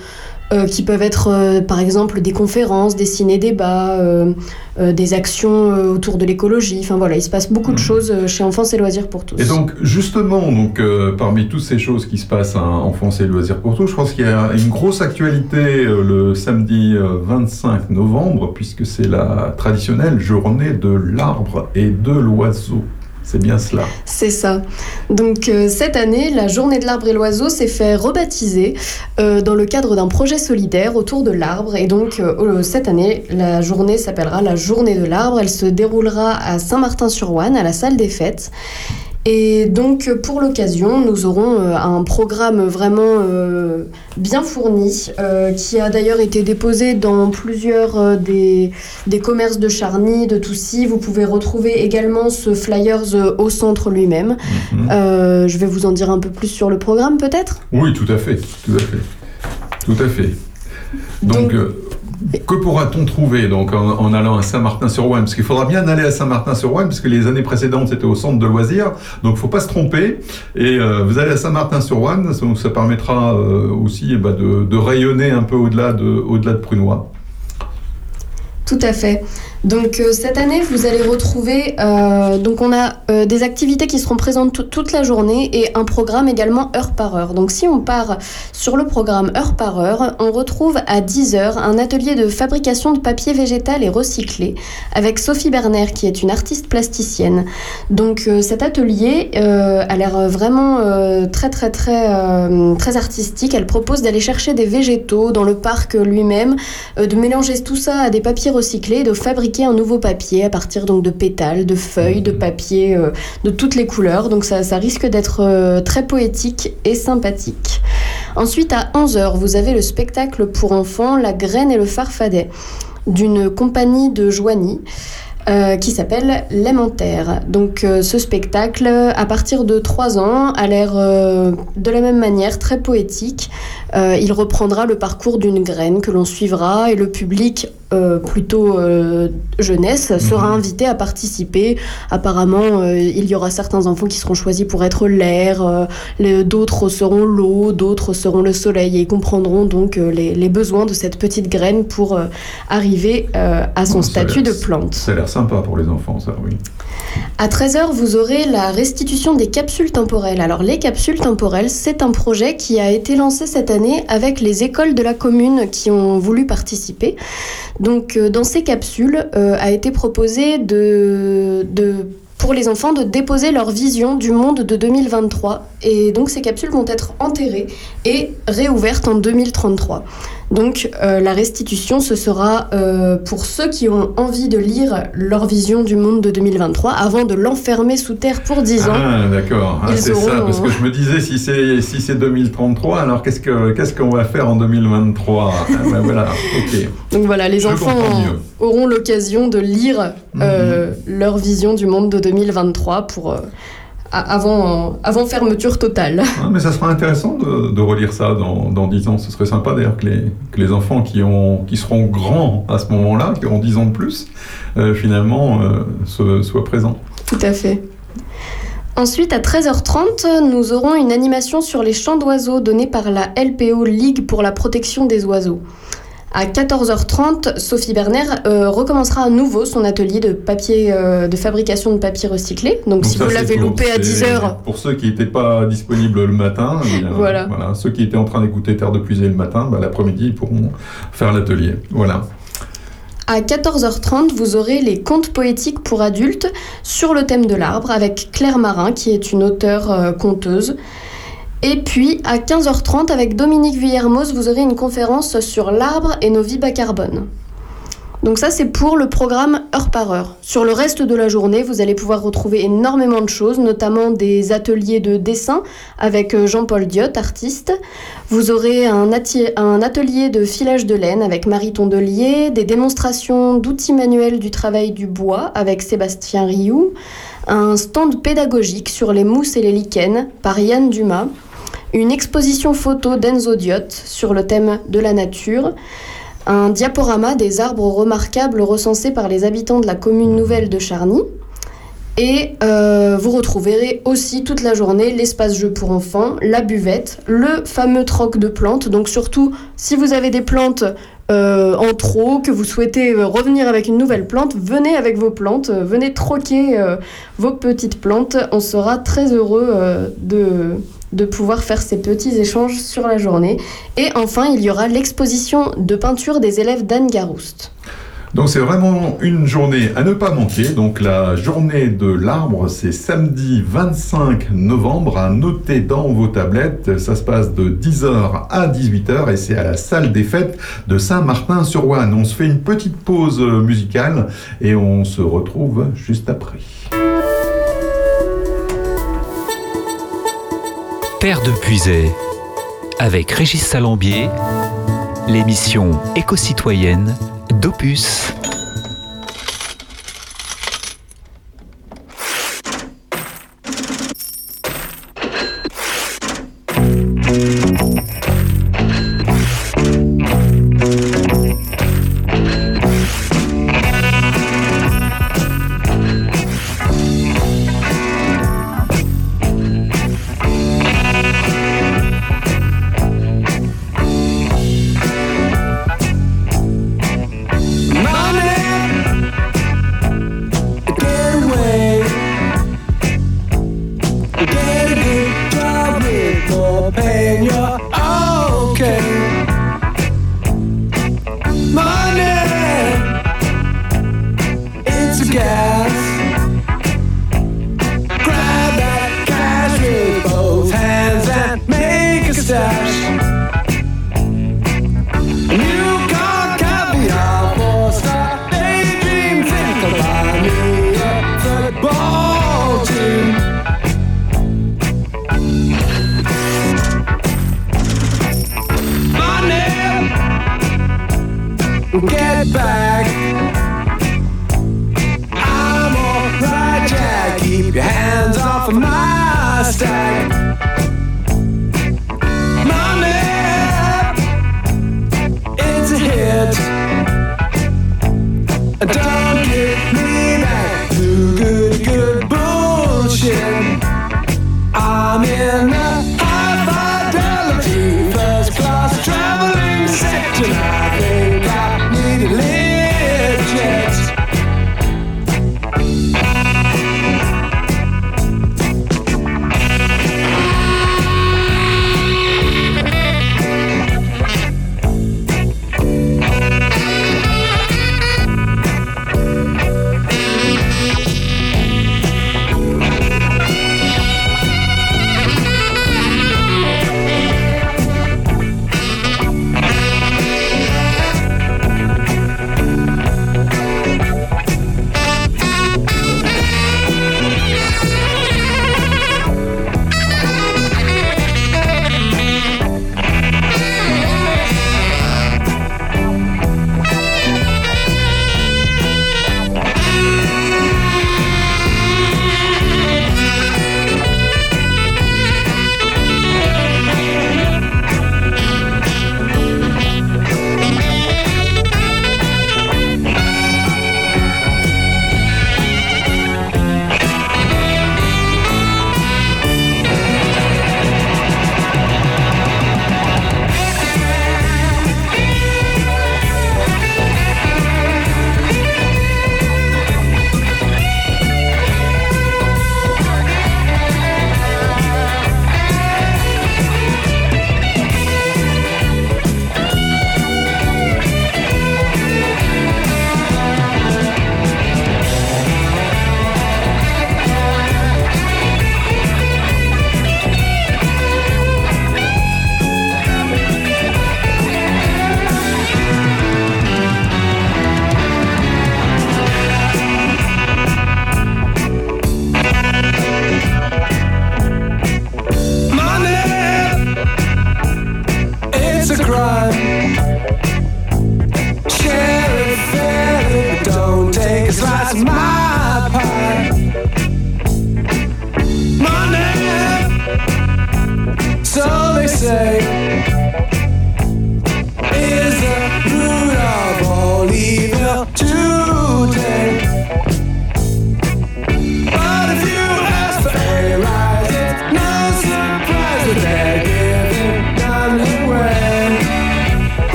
euh, qui peuvent être euh, par exemple des conférences, des ciné-débats, euh, des actions autour de l'écologie. Enfin voilà, il se passe beaucoup de mhm. choses chez Enfance et Loisirs pour tous. Et donc justement, donc, parmi toutes ces choses qui se passent à Enfance et Loisirs pour tous, je pense qu'il y a une grosse actualité le samedi 25 novembre, puisque c'est la traditionnelle journée de l'arbre et de l'oiseau. C'est bien cela. C'est ça. Donc euh, cette année, la journée de l'arbre et l'oiseau s'est fait rebaptiser euh, dans le cadre d'un projet solidaire autour de l'arbre. Et donc euh, cette année, la journée s'appellera la journée de l'arbre. Elle se déroulera à Saint-Martin-sur-Ouane, à la salle des fêtes. Et donc pour l'occasion, nous aurons euh, un programme vraiment euh, bien fourni euh, qui a d'ailleurs été déposé dans plusieurs des, des, commerces de Charny, de Toussy. Vous pouvez retrouver également ce flyers au centre lui-même. Mhm. je vais vous en dire un peu plus sur le programme peut-être? Oui, tout à fait, tout à fait. Tout à fait. Donc, que pourra-t-on trouver donc en, allant à Saint-Martin-sur-Ouane Parce qu'il faudra bien aller à Saint-Martin-sur-Ouane, puisque les années précédentes c'était au centre de loisirs, donc faut pas se tromper. Et euh, vous allez à Saint-Martin-sur-Ouane, donc ça permettra euh, aussi eh ben, de, de, rayonner un peu au-delà de, au-delà de Prunois. Tout à fait. Donc euh, cette année, vous allez retrouver, euh, donc on a euh, des activités qui seront présentes toute la journée et un programme également heure par heure. Donc si on part sur le programme heure par heure, on retrouve à 10h un atelier de fabrication de papier végétal et recyclé avec Sophie Berner qui est une artiste plasticienne. Donc cet atelier a l'air vraiment très très très très artistique. Elle propose d'aller chercher des végétaux dans le parc lui-même, de mélanger tout ça à des papiers recyclés, de fabriquer un nouveau papier à partir donc de pétales, de feuilles, de papier euh, de toutes les couleurs. Donc ça, ça risque d'être euh, très poétique et sympathique. Ensuite, à 11h, vous avez le spectacle pour enfants La graine et le farfadet d'une compagnie de Joigny. Euh, qui s'appelle L'aimentaire. Donc ce spectacle, à partir de 3 ans, a l'air de la même manière très poétique. Il reprendra le parcours d'une graine que l'on suivra et le public euh, plutôt euh, jeunesse sera mhm. invité à participer. Apparemment, euh, il y aura certains enfants qui seront choisis pour être l'air, d'autres seront l'eau, d'autres seront le soleil et comprendront donc les, besoins de cette petite graine pour arriver à son statut de plante. Ça a l'air sympa pour les enfants, ça, oui. À 13h, vous aurez la restitution des capsules temporelles. Alors, les capsules temporelles, c'est un projet qui a été lancé cette année avec les écoles de la commune qui ont voulu participer. Donc, euh, dans ces capsules, euh, a été proposé pour les enfants de déposer leur vision du monde de 2023. Et donc ces capsules vont être enterrées et réouvertes en 2033. Donc euh, la restitution, ce sera euh, pour ceux qui ont envie de lire leur vision du monde de 2023 avant de l'enfermer sous terre pour 10 ans. Ah d'accord, ah, c'est ça, parce que je me disais si c'est si c'est 2033, alors qu'est-ce que qu'est-ce qu'on va faire en 2023 ah, ben, Voilà, ok. Donc voilà, les enfants auront l'occasion de lire euh, leur vision du monde de 2023 pour, euh, avant, avant fermeture totale. Mais ça sera intéressant de, de relire ça dans, dans 10 ans. Ce serait sympa d'ailleurs que les, que les enfants qui, ont, qui seront grands à ce moment-là, qui auront 10 ans de plus, euh, finalement, euh, soient présents. Tout à fait. Ensuite, à 13h30, nous aurons une animation sur les chants d'oiseaux donnée par la LPO Ligue pour la protection des oiseaux. À 14h30, Sophie Berner euh, recommencera à nouveau son atelier de, papier, euh, de fabrication de papier recyclé. Donc, Donc si ça, vous l'avez loupé à c'est 10h, Pour ceux qui n'étaient pas disponibles le matin, eh Voilà. ceux qui étaient en train d'écouter Terre de Puisée le matin, bah, l'après-midi, ils pourront faire l'atelier. Voilà. À 14h30, vous aurez les contes poétiques pour adultes sur le thème de l'arbre avec Claire Marin, qui est une auteure euh, conteuse. Et puis à 15h30, avec Dominique Villermoz, vous aurez une conférence sur l'arbre et nos vies bas carbone. Donc ça, c'est pour le programme heure par heure. Sur le reste de la journée, vous allez pouvoir retrouver énormément de choses, notamment des ateliers de dessin avec euh, Jean-Paul Diot, artiste. Vous aurez un, un atelier de filage de laine avec Marie Tondelier, des démonstrations d'outils manuels du travail du bois avec Sébastien Rioux, un stand pédagogique sur les mousses et les lichens par Yann Dumas, une exposition photo d'Enzo Diot sur le thème de la nature, un diaporama des arbres remarquables recensés par les habitants de la commune nouvelle de Charny. Et euh, vous retrouverez aussi toute la journée l'espace jeu pour enfants, la buvette, le fameux troc de plantes. Donc surtout, si vous avez des plantes euh, en trop, que vous souhaitez euh, revenir avec une nouvelle plante, venez avec vos plantes, venez troquer vos petites plantes. On sera très heureux de, de pouvoir faire ces petits échanges sur la journée. Et enfin, il y aura l'exposition de peinture des élèves d'Anne Garouste. Donc c'est vraiment une journée à ne pas manquer. Donc la journée de l'arbre, c'est samedi 25 novembre. À noter dans vos tablettes, ça se passe de 10h à 18h et c'est à la salle des fêtes de Saint-Martin-sur-Ouane. On se fait une petite pause musicale et on se retrouve juste après. Terre de Puisay, avec Régis Salambier, l'émission éco-citoyenne d'Opus.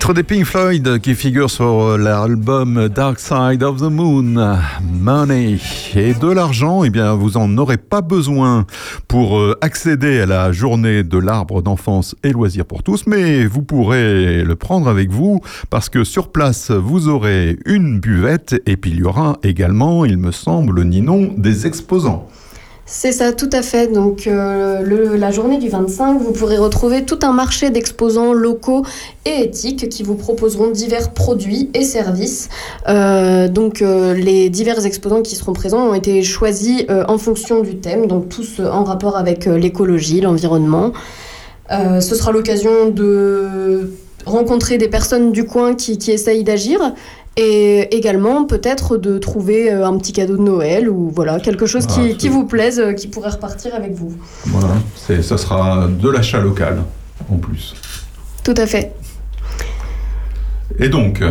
Titre des Pink Floyd qui figure sur l'album Dark Side of the Moon, Money. Et de l'argent, eh bien, vous en aurez pas besoin pour euh, accéder à la journée de l'arbre d'enfance et loisirs pour tous, mais vous pourrez le prendre avec vous parce que sur place, vous aurez une buvette et puis il y aura également, il me semble, Ninon, des exposants. C'est ça, tout à fait. Donc, euh, la journée du 25, vous pourrez retrouver tout un marché d'exposants locaux et éthiques qui vous proposeront divers produits et services. Euh, donc, euh, les divers exposants qui seront présents ont été choisis en fonction du thème, donc tous en rapport avec l'écologie, l'environnement. Ce sera l'occasion de rencontrer des personnes du coin qui essayent d'agir et également peut-être de trouver euh, un petit cadeau de Noël ou voilà quelque chose qui, qui vous plaise, euh, qui pourrait repartir avec vous. Voilà, ça sera de l'achat local en plus. Tout à fait. Et donc,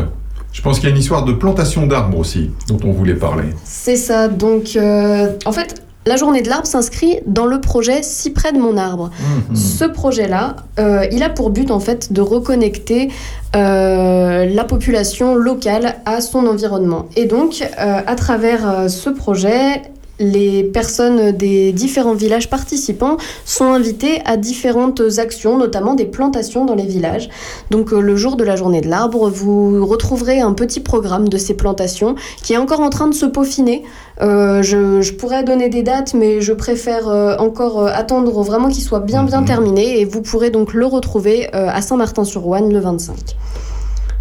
je pense qu'il y a une histoire de plantation d'arbres aussi dont on voulait parler. C'est ça. Donc, euh, en fait, la journée de l'arbre s'inscrit dans le projet Si près de mon arbre. Ce projet-là, euh, il a pour but en fait de reconnecter euh, la population locale à son environnement. Et donc, euh, à travers ce projet, les personnes des différents villages participants sont invitées à différentes actions, notamment des plantations dans les villages. Donc euh, le jour de la journée de l'arbre, vous retrouverez un petit programme de ces plantations qui est encore en train de se peaufiner. Euh, je, je pourrais donner des dates, mais je préfère euh, encore euh, attendre vraiment qu'il soit bien bien terminé et vous pourrez donc le retrouver à Saint-Martin-sur-Ouane le 25.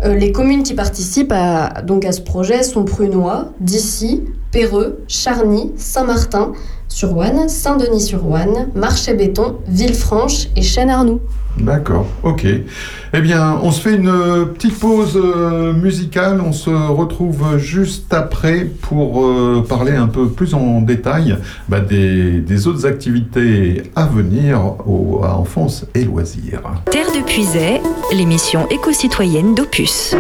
Euh, les communes qui participent à, donc à ce projet sont Prunois, Dissy, Péreux, Charny, Saint-Martin sur Ouane, Saint-Denis-sur-Ouane, Marchais-Béton, Villefranche et Chêne-Arnoux. D'accord, ok. Eh bien, on se fait une euh, petite pause euh, musicale. On se retrouve juste après pour euh, parler un peu plus en détail bah, des, des autres activités à venir au, à enfance et loisirs. Terre de Puisay, l'émission éco-citoyenne d'Opus.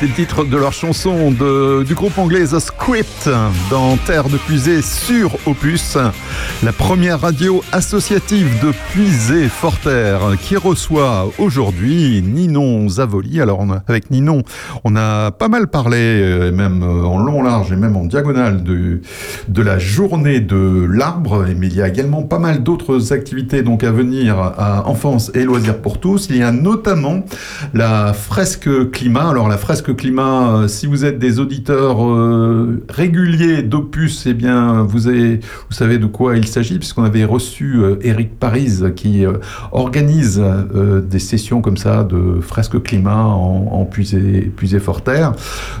C'est le titre de leur chanson de- du groupe anglais The Script dans Terre de Puisée sur Opus, la première radio associative de Puisée Forterre qui reçoit aujourd'hui Ninon Zavoli. Alors on a- avec Ninon, on a pas mal parlé, euh, même euh, en long, large et même en diagonale de, de la journée de l'arbre, mais il y a également pas mal d'autres activités donc à venir à Enfance et Loisirs pour tous. Il y a notamment la fresque climat. Alors la fresque climat, euh, si vous êtes des auditeurs euh, réguliers d'Opus, eh bien vous, vous savez de quoi il s'agit, puisqu'on avait reçu euh, Eric Paris qui euh, organise euh, des sessions comme ça de fresque climat en, en puisée, puisée Forterre.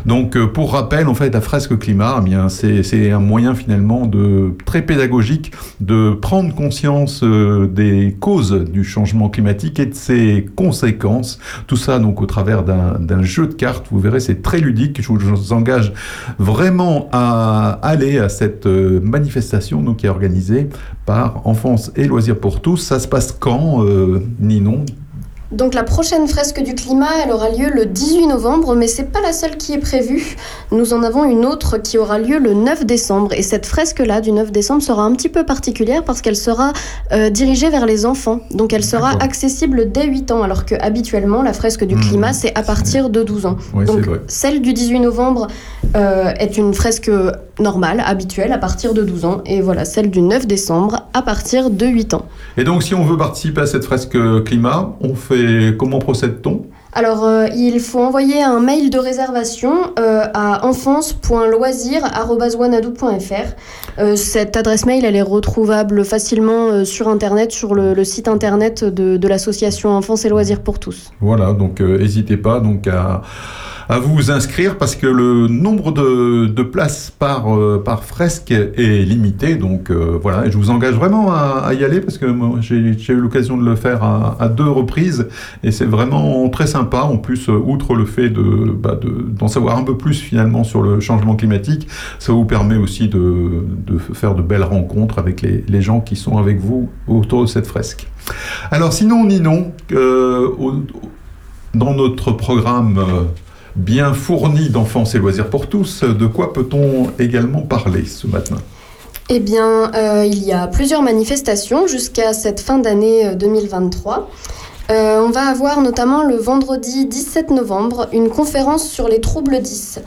Donc euh, pour rappel, en fait, la fresque climat, eh bien c'est un moyen finalement de très pédagogique de prendre conscience euh, des causes du changement climatique et de ses conséquences. Tout ça donc au travers d'un d'un jeu de cartes. Vous verrez, c'est très ludique. Je vous engage vraiment à aller à cette euh, manifestation donc, qui est organisée par Enfance et Loisirs pour tous. Ça se passe quand, euh, Ninon? Donc la prochaine fresque du climat, elle aura lieu le 18 novembre, mais c'est pas la seule qui est prévue. Nous en avons une autre qui aura lieu le 9 décembre. Et cette fresque-là du 9 décembre sera un petit peu particulière parce qu'elle sera euh, dirigée vers les enfants. Donc elle sera accessible dès 8 ans, alors que habituellement la fresque du Mmh, climat c'est à partir de 12 ans. Oui, Donc celle du 18 novembre euh, est une fresque normale, habituelle, à partir de 12 ans. Et voilà, celle du 9 décembre à partir de 8 ans. Et donc, si on veut participer à cette fresque climat, on fait comment procède-t-on? Alors, euh, il faut envoyer un mail de réservation euh, à enfance.loisir.wanadoo.fr. Euh, cette adresse mail, elle est retrouvable facilement sur Internet, sur le, le site Internet de, de l'association Enfance et Loisirs pour tous. Voilà, donc n'hésitez pas donc à, à vous inscrire parce que le nombre de, de places par, euh, par fresque est limité. Donc euh, voilà, je vous engage vraiment à, y aller parce que moi j'ai eu l'occasion de le faire à, deux reprises et c'est vraiment très sympa. En plus, euh, outre le fait de bah, de- d'en savoir un peu plus finalement sur le changement climatique, ça vous permet aussi de, de faire de belles rencontres avec les, les gens qui sont avec vous autour de cette fresque. Alors sinon, Ninon, euh, au- dans notre programme bien fourni d'enfance et loisirs pour tous, de quoi peut-on également parler ce matin? Eh bien, euh, il y a plusieurs manifestations jusqu'à cette fin d'année euh, 2023. Euh, on va avoir notamment le vendredi 17 novembre une conférence sur les troubles 10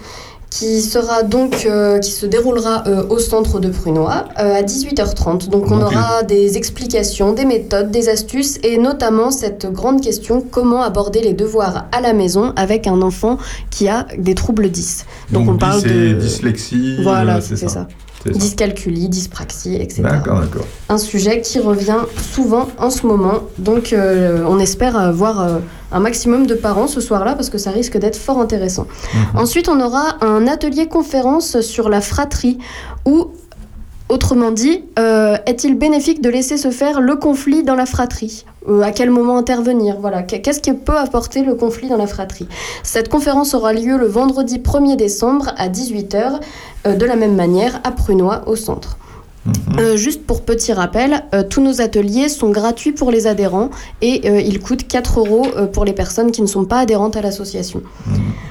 qui sera donc euh, qui se déroulera euh, au centre de Prunois euh, à 18h30. Donc on aura des explications, des méthodes, des astuces et notamment cette grande question comment aborder les devoirs à la maison avec un enfant qui a des troubles 10. Donc, on parle de dyslexie, voilà, c'est ça. C'est ça. Dyscalculie, dyspraxie, etc. D'accord, d'accord. Un sujet qui revient souvent en ce moment. Donc euh, on espère avoir euh, un maximum de parents ce soir-là parce que ça risque d'être fort intéressant. Ensuite, on aura un atelier conférence sur la fratrie où Autrement dit, euh, est-il bénéfique de laisser se faire le conflit dans la fratrie Euh, À quel moment intervenir Voilà, Qu- qu'est-ce qui peut apporter le conflit dans la fratrie Cette conférence aura lieu le vendredi 1er décembre à 18h, euh, de la même manière à Prunois au centre. Euh, juste pour petit rappel, euh, tous nos ateliers sont gratuits pour les adhérents et euh, ils coûtent 4 euros pour les personnes qui ne sont pas adhérentes à l'association.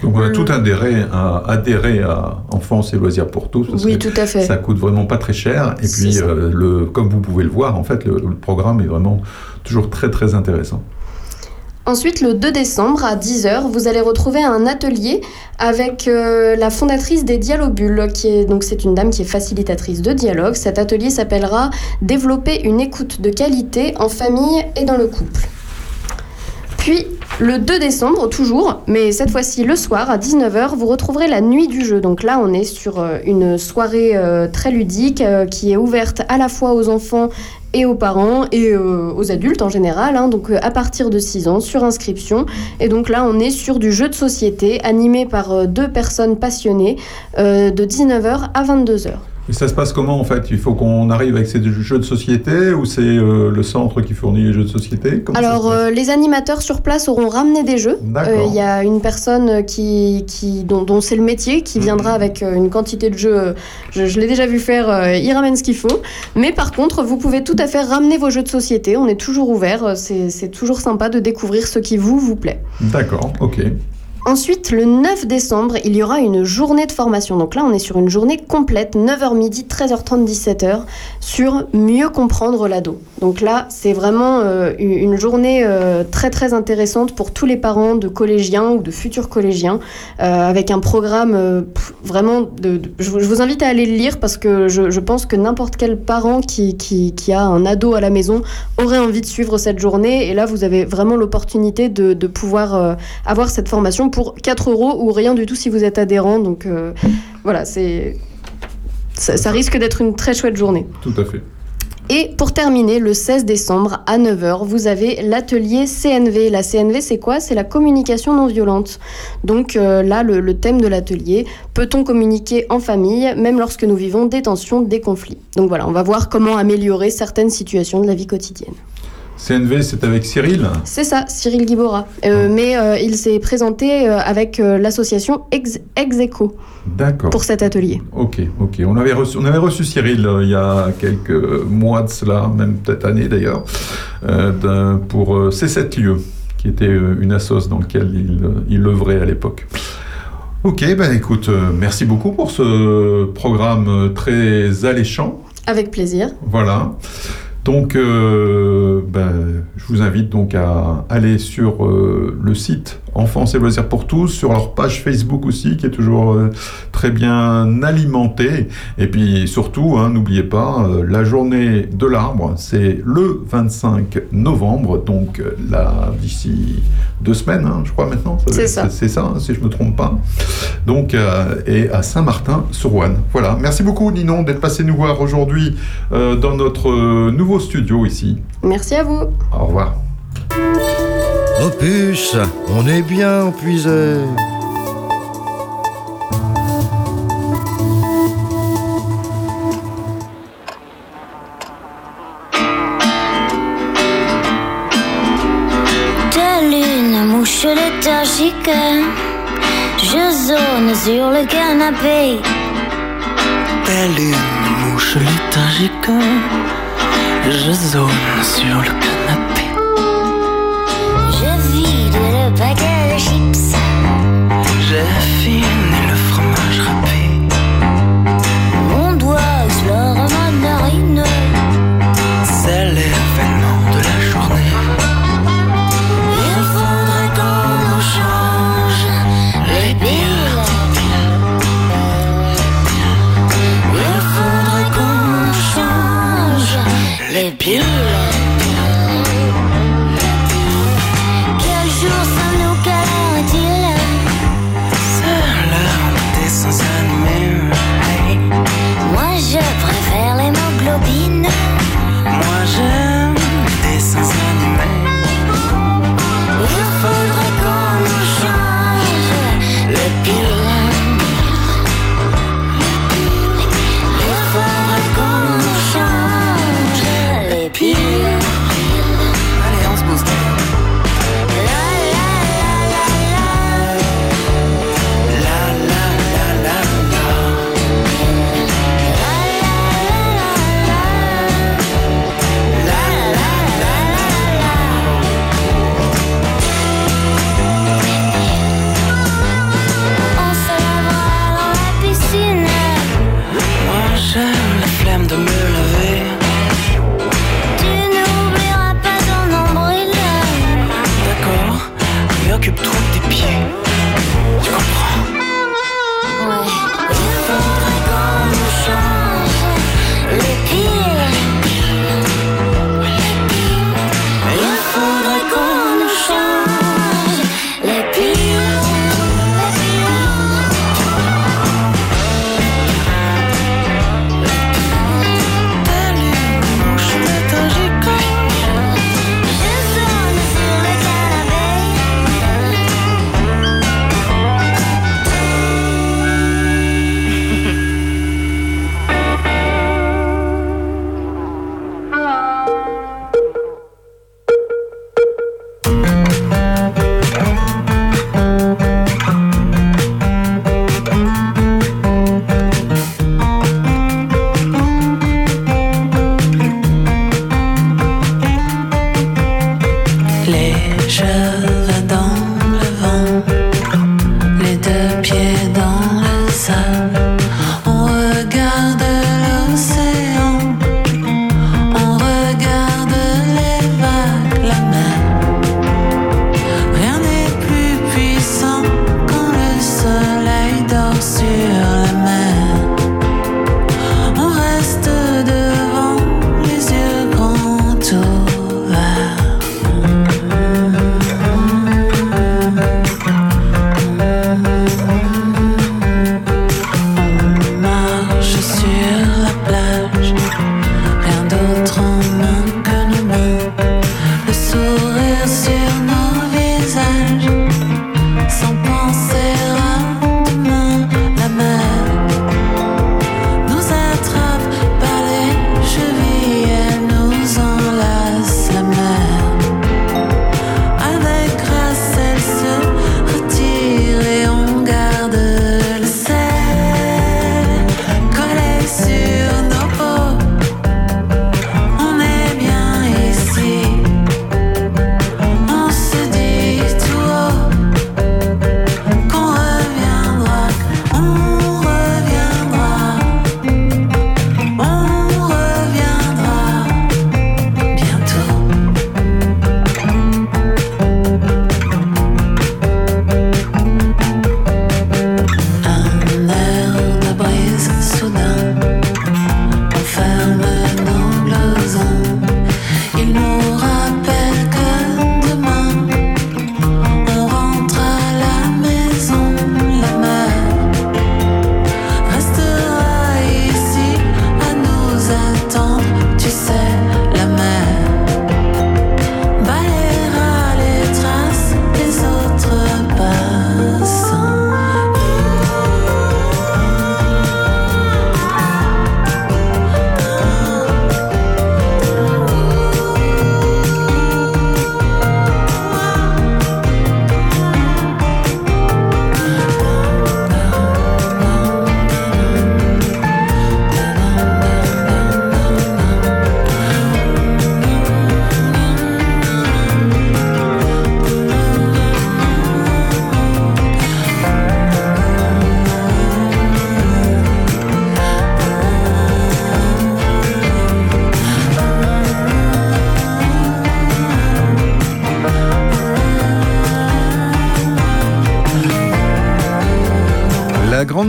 Donc on a tout intérêt à adhérer à Enfance et Loisirs pour tous. parce Oui, que tout à fait. Ça coûte vraiment pas très cher. Et puis, le, comme vous pouvez le voir, en fait, le, le programme est vraiment toujours très très intéressant. Ensuite, le 2 décembre à 10h, vous allez retrouver un atelier avec euh, la fondatrice des Dialobules, qui est donc une dame qui est facilitatrice de dialogue. Cet atelier s'appellera Développer une écoute de qualité en famille et dans le couple. Puis Le 2 décembre, toujours, mais cette fois-ci le soir à 19h, vous retrouverez la nuit du jeu. Donc là, on est sur euh, une soirée euh, très ludique qui est ouverte à la fois aux enfants et aux parents et euh, aux adultes en général, hein. donc euh, à partir de 6 ans, sur inscription. Et donc là, on est sur du jeu de société animé par euh, deux personnes passionnées de 19h à 22h. Et ça se passe comment en fait? Il faut qu'on arrive avec ces jeux de société ou c'est euh, le centre qui fournit les jeux de société? Comment Alors, euh, les animateurs sur place auront ramené des jeux. Euh, Il y a une personne qui, qui, dont, dont c'est le métier qui viendra avec une quantité de jeux. Je, je l'ai déjà vu faire, il ramène ce qu'il faut. Mais par contre, vous pouvez tout à fait ramener vos jeux de société. On est toujours ouvert. C'est c'est toujours sympa de découvrir ce qui vous, vous plaît. D'accord, ok. Ensuite, le 9 décembre, il y aura une journée de formation. Donc là, on est sur une journée complète, 9h midi, 13h30, 17h, sur mieux comprendre l'ado. Donc là, c'est vraiment euh, une journée euh, très très intéressante pour tous les parents de collégiens ou de futurs collégiens, euh, avec un programme vraiment... Je, vous- invite à aller le lire parce que je, pense que n'importe quel parent qui, qui, qui a un ado à la maison aurait envie de suivre cette journée. Et là, vous avez vraiment l'opportunité de, de pouvoir avoir cette formation pour 4 euros ou rien du tout si vous êtes adhérent. Donc euh, voilà, c'est ça, ça risque d'être une très chouette journée. Tout à fait. Et pour terminer, le 16 décembre à 9h, vous avez l'atelier CNV. La CNV, c'est quoi? C'est la communication non violente. Donc euh, là, le, le thème de l'atelier, peut-on communiquer en famille, même lorsque nous vivons des tensions, des conflits? Donc voilà, on va voir comment améliorer certaines situations de la vie quotidienne. CNV, c'est avec Cyril C'est ça, Cyril Guibora. Euh, mais euh, il s'est présenté euh, avec l'association Ex Execo D'accord. pour cet atelier. Ok, ok. On avait reçu, on avait reçu Cyril il y a quelques mois de cela, même peut-être années d'ailleurs, pour euh, C7 lieux, qui était une assoce dans laquelle il, il œuvrait à l'époque. Ok, ben écoute, merci beaucoup pour ce programme très alléchant. Avec plaisir. Voilà. Donc, euh, ben, je vous invite donc à aller sur euh, le site Enfance et loisirs pour tous, sur leur page Facebook aussi, qui est toujours euh, très bien alimentée. Et puis surtout, hein, n'oubliez pas, euh, la journée de l'arbre, c'est le 25 novembre, donc euh, là, d'ici deux semaines, hein, je crois maintenant. C'est ça. C'est ça, hein, si je ne me trompe pas. Donc, euh, et à Saint-Martin-sur-Ouane. Voilà. Merci beaucoup, Ninon, d'être passé nous voir aujourd'hui dans notre nouveau studio ici. Merci à vous. Au revoir. Opus, on est bien puisé. Telle une mouche léthargique, je zone sur le canapé. Telle une mouche léthargique, je zone sur le canapé.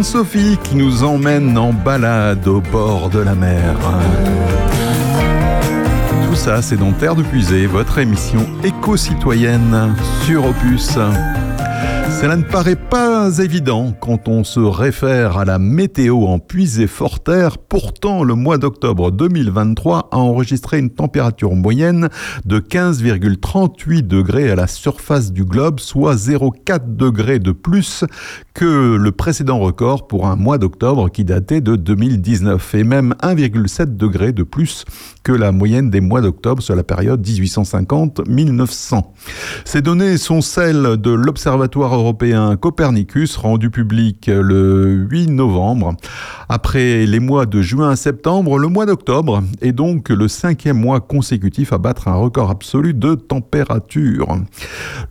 Sophie qui nous emmène en balade au bord de la mer. Tout ça, c'est dans Terre de Puisée, votre émission éco-citoyenne sur Opus. Cela ne paraît pas évident quand on se réfère à la météo en puisée Pourtant, le mois d'octobre 2023 a enregistré une température moyenne de 15,38 degrés à la surface du globe, soit 0,4 degrés de plus que le précédent record pour un mois d'octobre qui datait de 2019 et même 1,7 degré de plus que la moyenne des mois d'octobre sur la période 1850-1900. Ces données sont celles de l'Observatoire européen Copernicus rendu public le 8 novembre. Après les mois de juin à septembre, le mois d'octobre est donc le cinquième mois consécutif à battre un record absolu de température.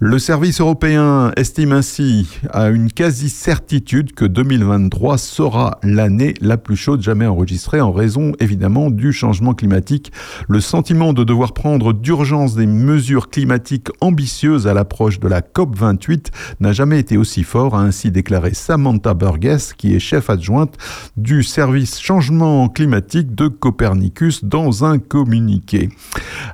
Le service européen estime ainsi à une quasi-certitude que 2023 sera l'année la plus chaude jamais enregistrée en raison évidemment du changement climatique. Le sentiment de devoir prendre d'urgence des mesures climatiques ambitieuses à l'approche de la COP28 n'a jamais été aussi fort, a ainsi déclaré Samantha Burgess, qui est chef adjointe du service changement climatique de Copernicus dans un communiqué.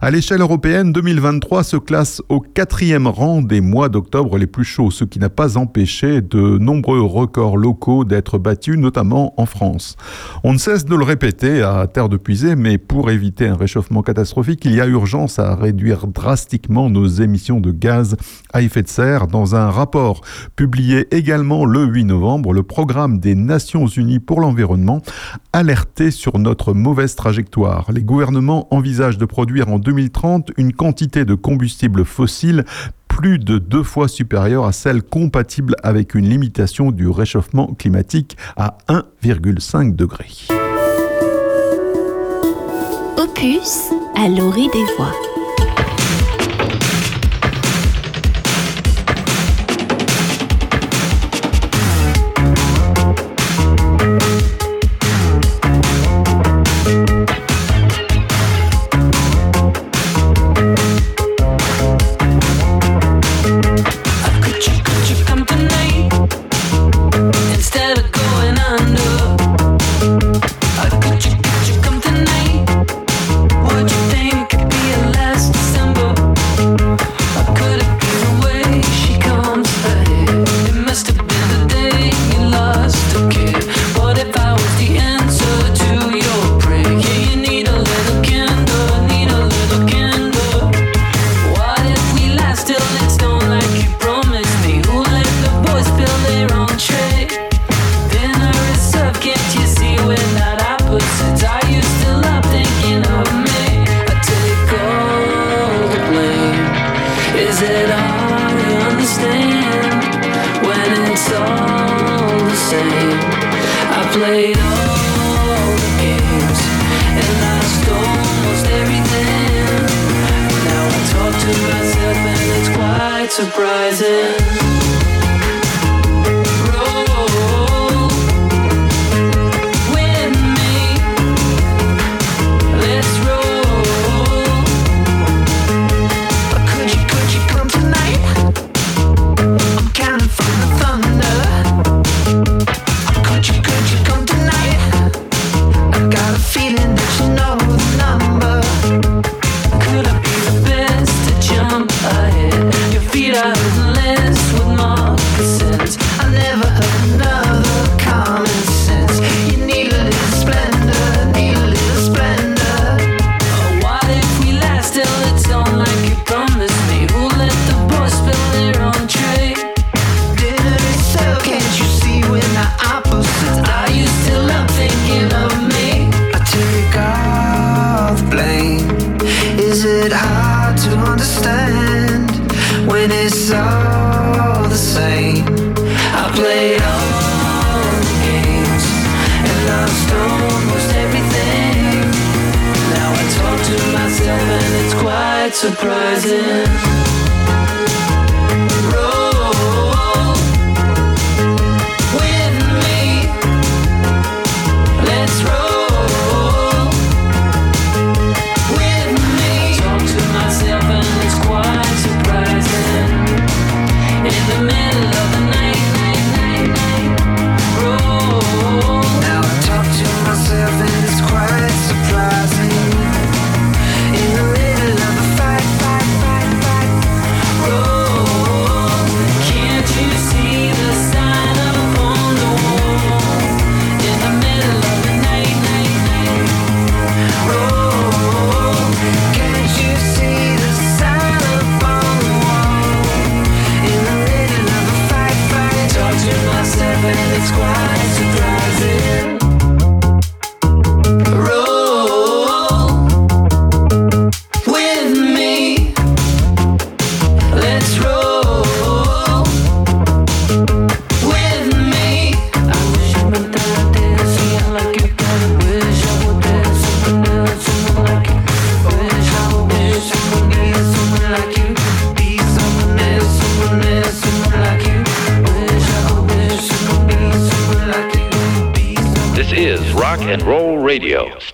À l'échelle européenne, 2023 se classe au quatrième rang des mois d'octobre les plus chauds, ce qui n'a pas empêché de nombreux records locaux d'être battus, notamment en France. On ne cesse de le répéter à terre de puiser, mais pour éviter un réchauffement catastrophique, il y a urgence à réduire drastiquement nos émissions de gaz à effet de serre. Dans un rapport publié également le 8 novembre, le programme des Nations Unies pour l'environnement alertait sur notre mauvaise trajectoire. Les gouvernements envisagent de produire en 2030 une quantité de combustibles fossiles plus de deux fois supérieure à celle compatible avec une limitation du réchauffement climatique à 1,5 degré. Opus à l'orée des voix.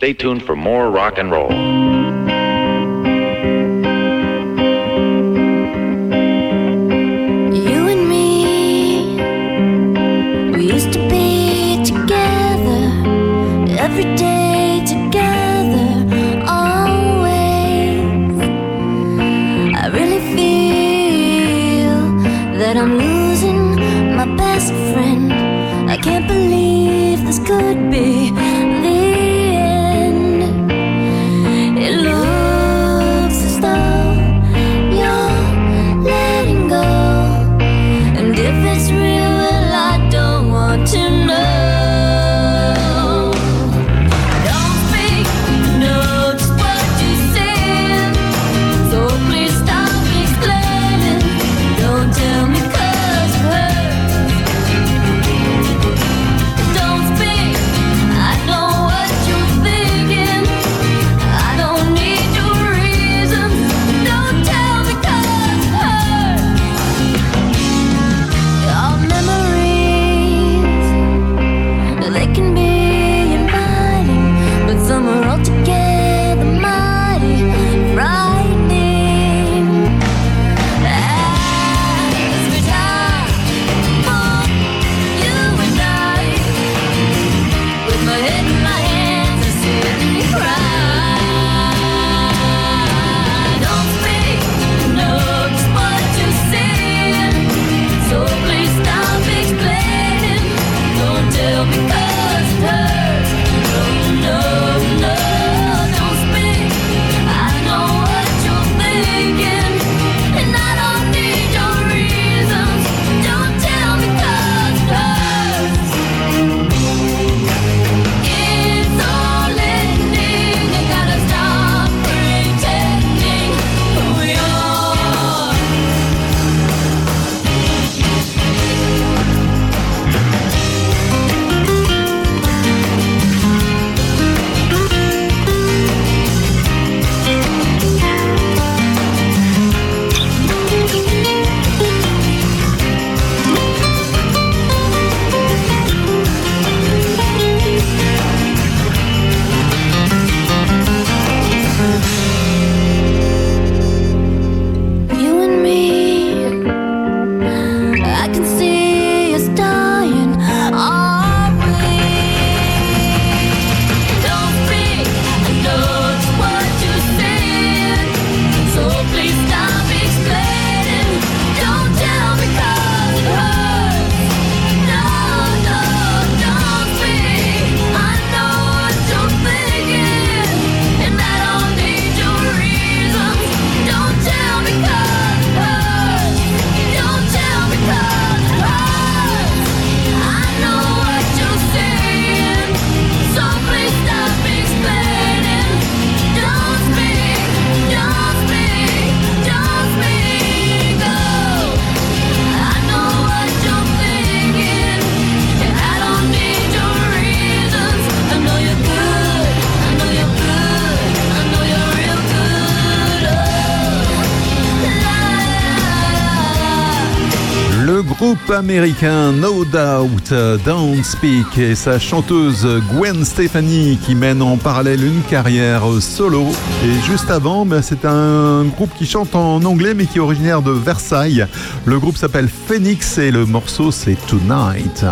Stay tuned. américain No Doubt euh, Don't Speak et sa chanteuse Gwen Stefani qui mène en parallèle une carrière solo. Et juste avant, ben, c'est un groupe qui chante en anglais mais qui est originaire de Versailles. Le groupe s'appelle Phoenix et le morceau c'est Tonight.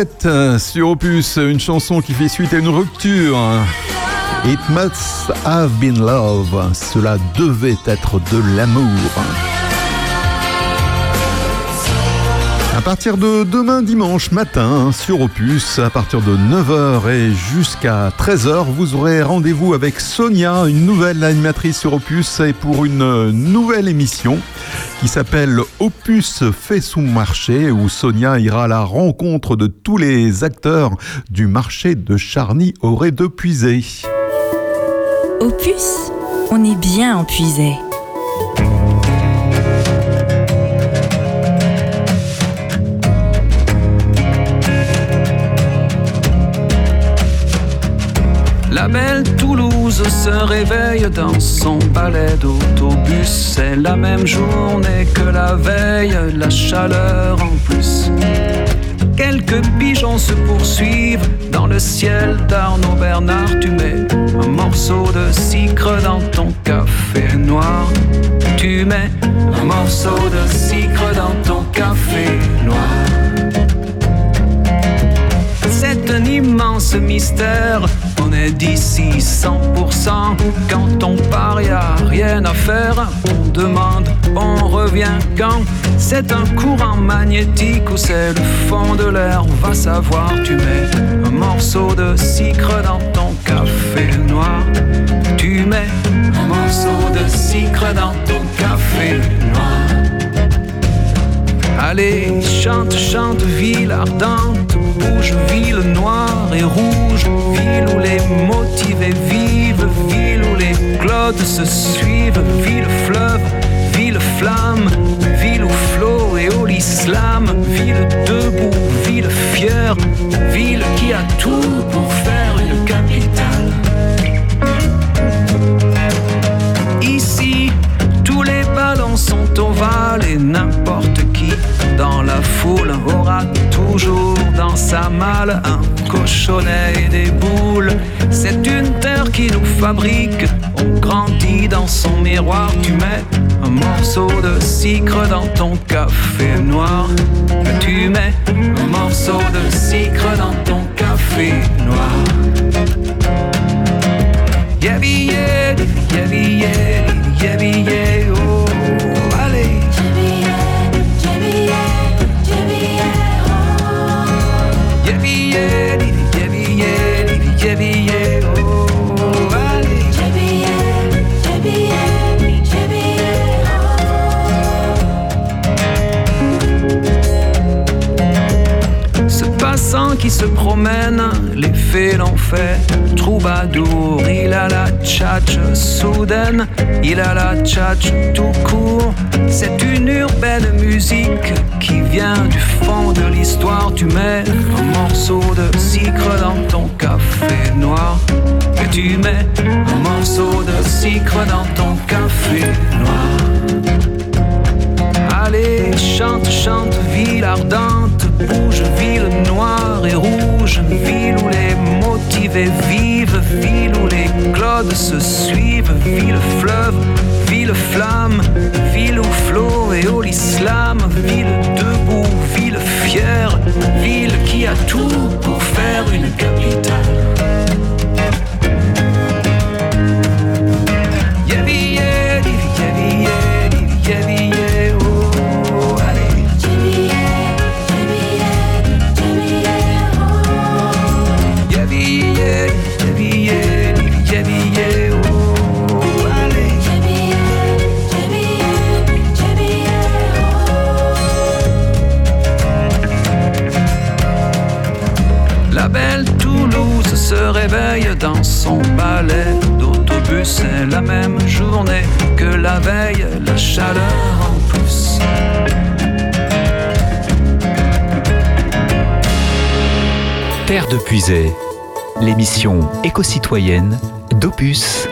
2017 euh, sur Opus, une chanson qui fait suite à une rupture. It must have been love. Cela devait être de l'amour. À partir de demain dimanche matin sur Opus, à partir de 9h et jusqu'à 13h, vous aurez rendez-vous avec Sonia, une nouvelle animatrice sur Opus et pour une nouvelle émission qui s'appelle Opus fait son marché où Sonia ira à la rencontre de tous les acteurs du marché de Charny aurait de puiser. Opus, on est bien en puisée. La belle Toulouse se réveille dans son palais d'autobus. C'est la même journée que la veille, la chaleur en plus. Quelques pigeons se poursuivent dans le ciel d'Arnaud Bernard. Tu mets un morceau de sucre dans ton café noir. Tu mets un morceau de sucre dans ton café noir. Un immense mystère. On est d'ici 100%. Quand on part, y a rien à faire. On demande, on revient quand? C'est un courant magnétique ou c'est le fond de l'air? Va savoir, tu mets un morceau de sucre dans ton café noir. Tu mets un morceau de sucre dans ton café noir. Allez, chante, chante, ville ardente, ville noire et rouge, ville où les motivés vivent, ville où les clodes se suivent, ville fleuve, ville flamme, ville où flot et au l'islam, ville debout, ville fière, ville qui a tout pour faire une capitale. Ici, tous les ballons sont ovales et n'importe qui dans la foule aura toujours dans sa malle un cochonnet et des boules. C'est une terre qui nous fabrique, on grandit dans son miroir. Tu mets un morceau de sucre dans ton café noir. Tu mets un morceau de sucre dans ton café noir. Yeah, yeah, yeah, Yeah, qui se promène, les fées l'ont fait. Troubadour, il a la tchatch soudaine, il a la tchatch tout court. C'est une urbaine musique qui vient du fond de l'histoire. Tu mets un morceau de sucre dans ton café noir. Et tu mets un morceau de sucre dans ton café noir. Chante, chante, ville ardente, bouge, ville noire et rouge, ville où les motivés vivent, ville où les clodes se suivent, ville fleuve, ville flamme, ville où flot et au l'islam, ville debout, ville fière, ville qui a tout pour faire une capitale. de Puiset, l'émission éco-citoyenne d'Opus.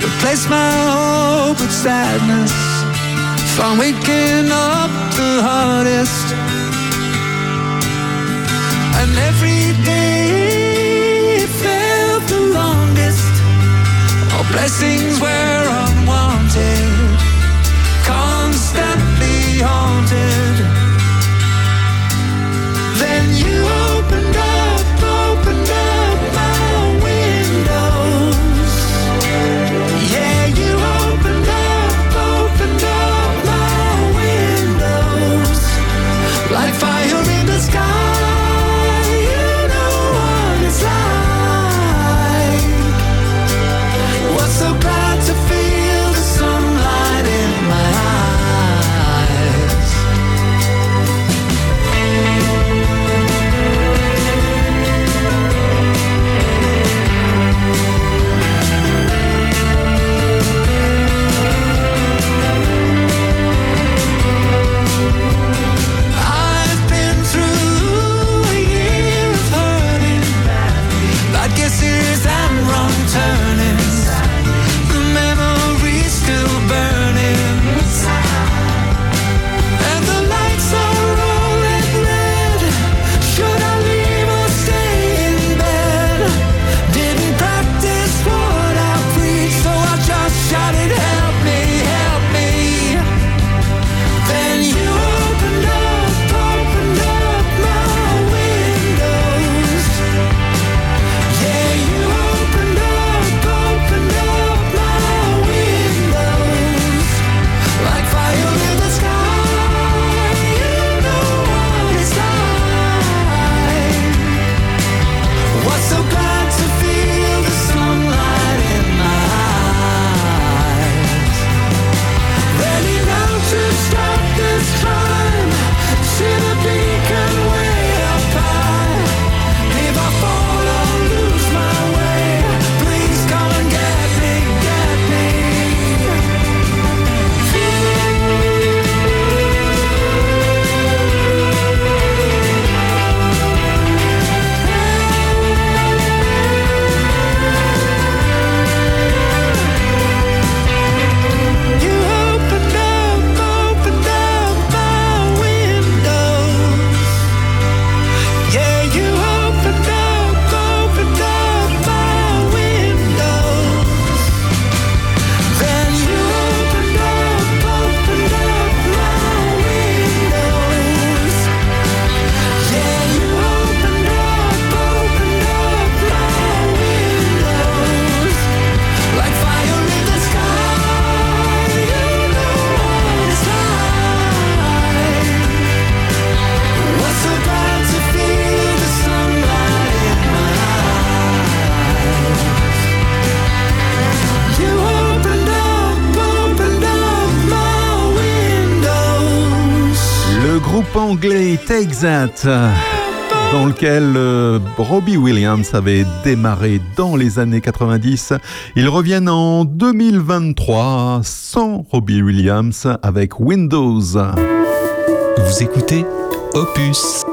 Replace my hope with sadness. From weekend anglais Take That, dans lequel euh, Robbie Williams avait démarré dans les années 90. Ils reviennent en 2023 sans Robbie Williams avec Windows. Vous écoutez Opus.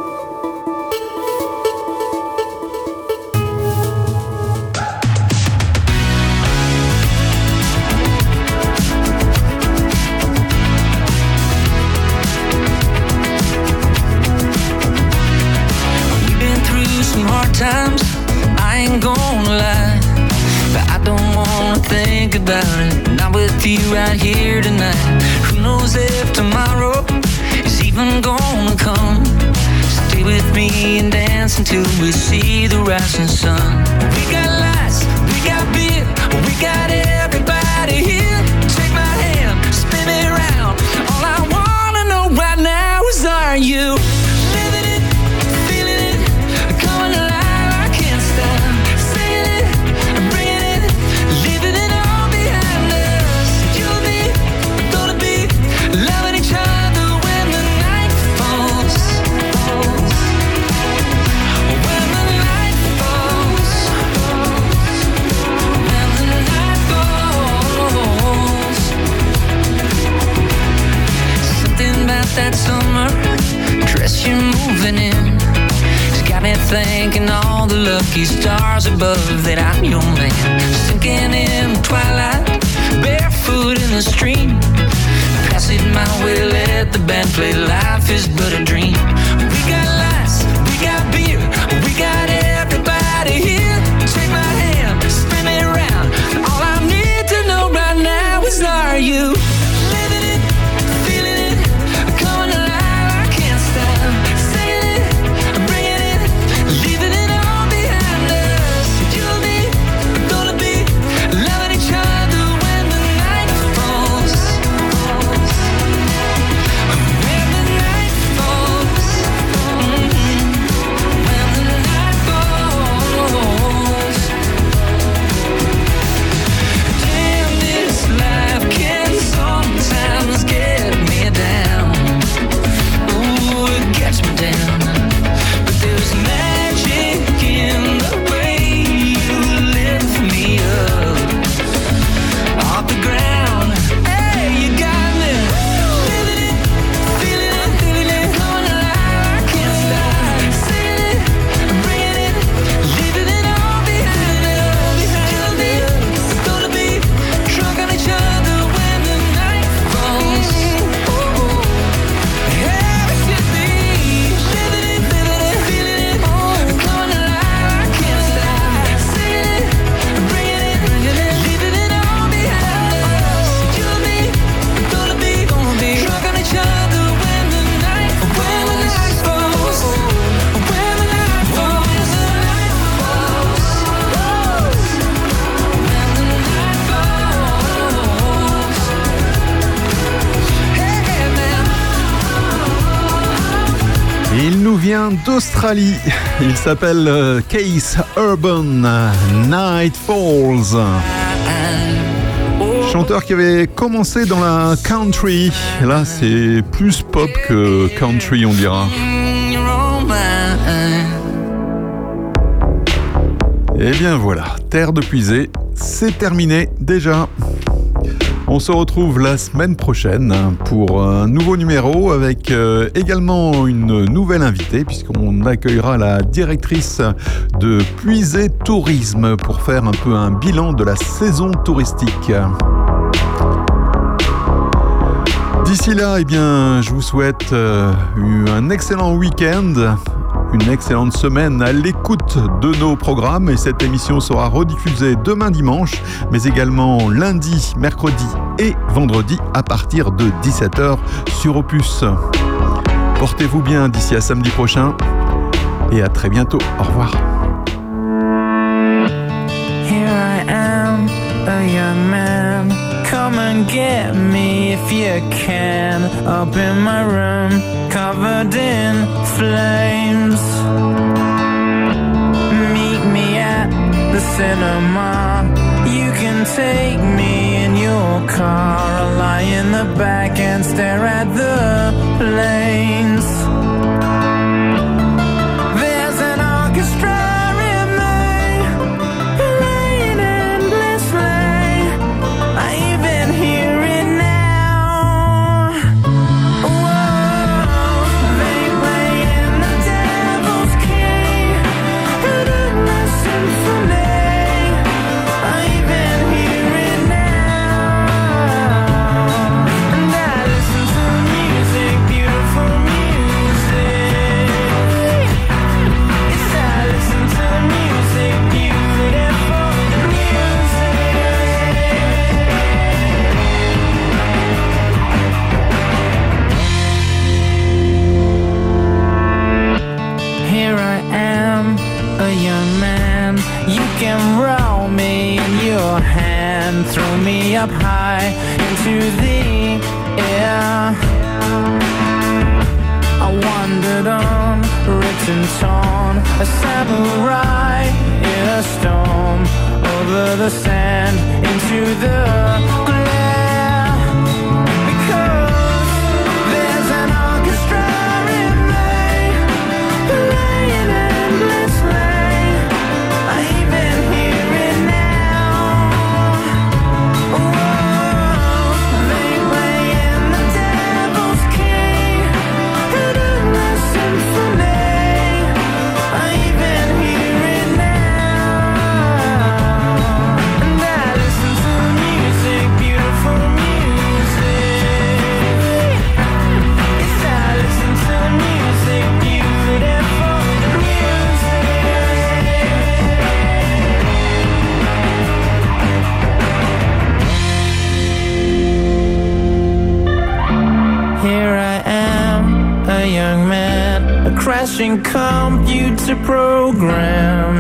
d'Australie. Il s'appelle euh, Case Urban Night Falls. Chanteur qui avait commencé dans la country. Là, c'est plus pop que country, on dira. Et bien voilà, Terre de puiser, c'est terminé déjà. On se retrouve la semaine prochaine pour un nouveau numéro avec euh, également une nouvelle invitée puisqu'on accueillera la directrice de Puisé Tourisme pour faire un peu un bilan de la saison touristique. D'ici là, eh bien, je vous souhaite euh, un excellent week-end, une excellente semaine à l'écoute de nos programmes et cette émission sera rediffusée demain dimanche, mais également lundi, mercredi et vendredi à partir de 17h sur Opus. Portez-vous bien d'ici à samedi prochain et à très bientôt. Au revoir. Get me if you can. Up in my room, covered in flames. Meet me at the cinema. You can take me in your car. I'll lie in the back and stare at the planes. Into the air. I wandered on, and torn, a samurai in a storm, over the sand, into the ancient computer program.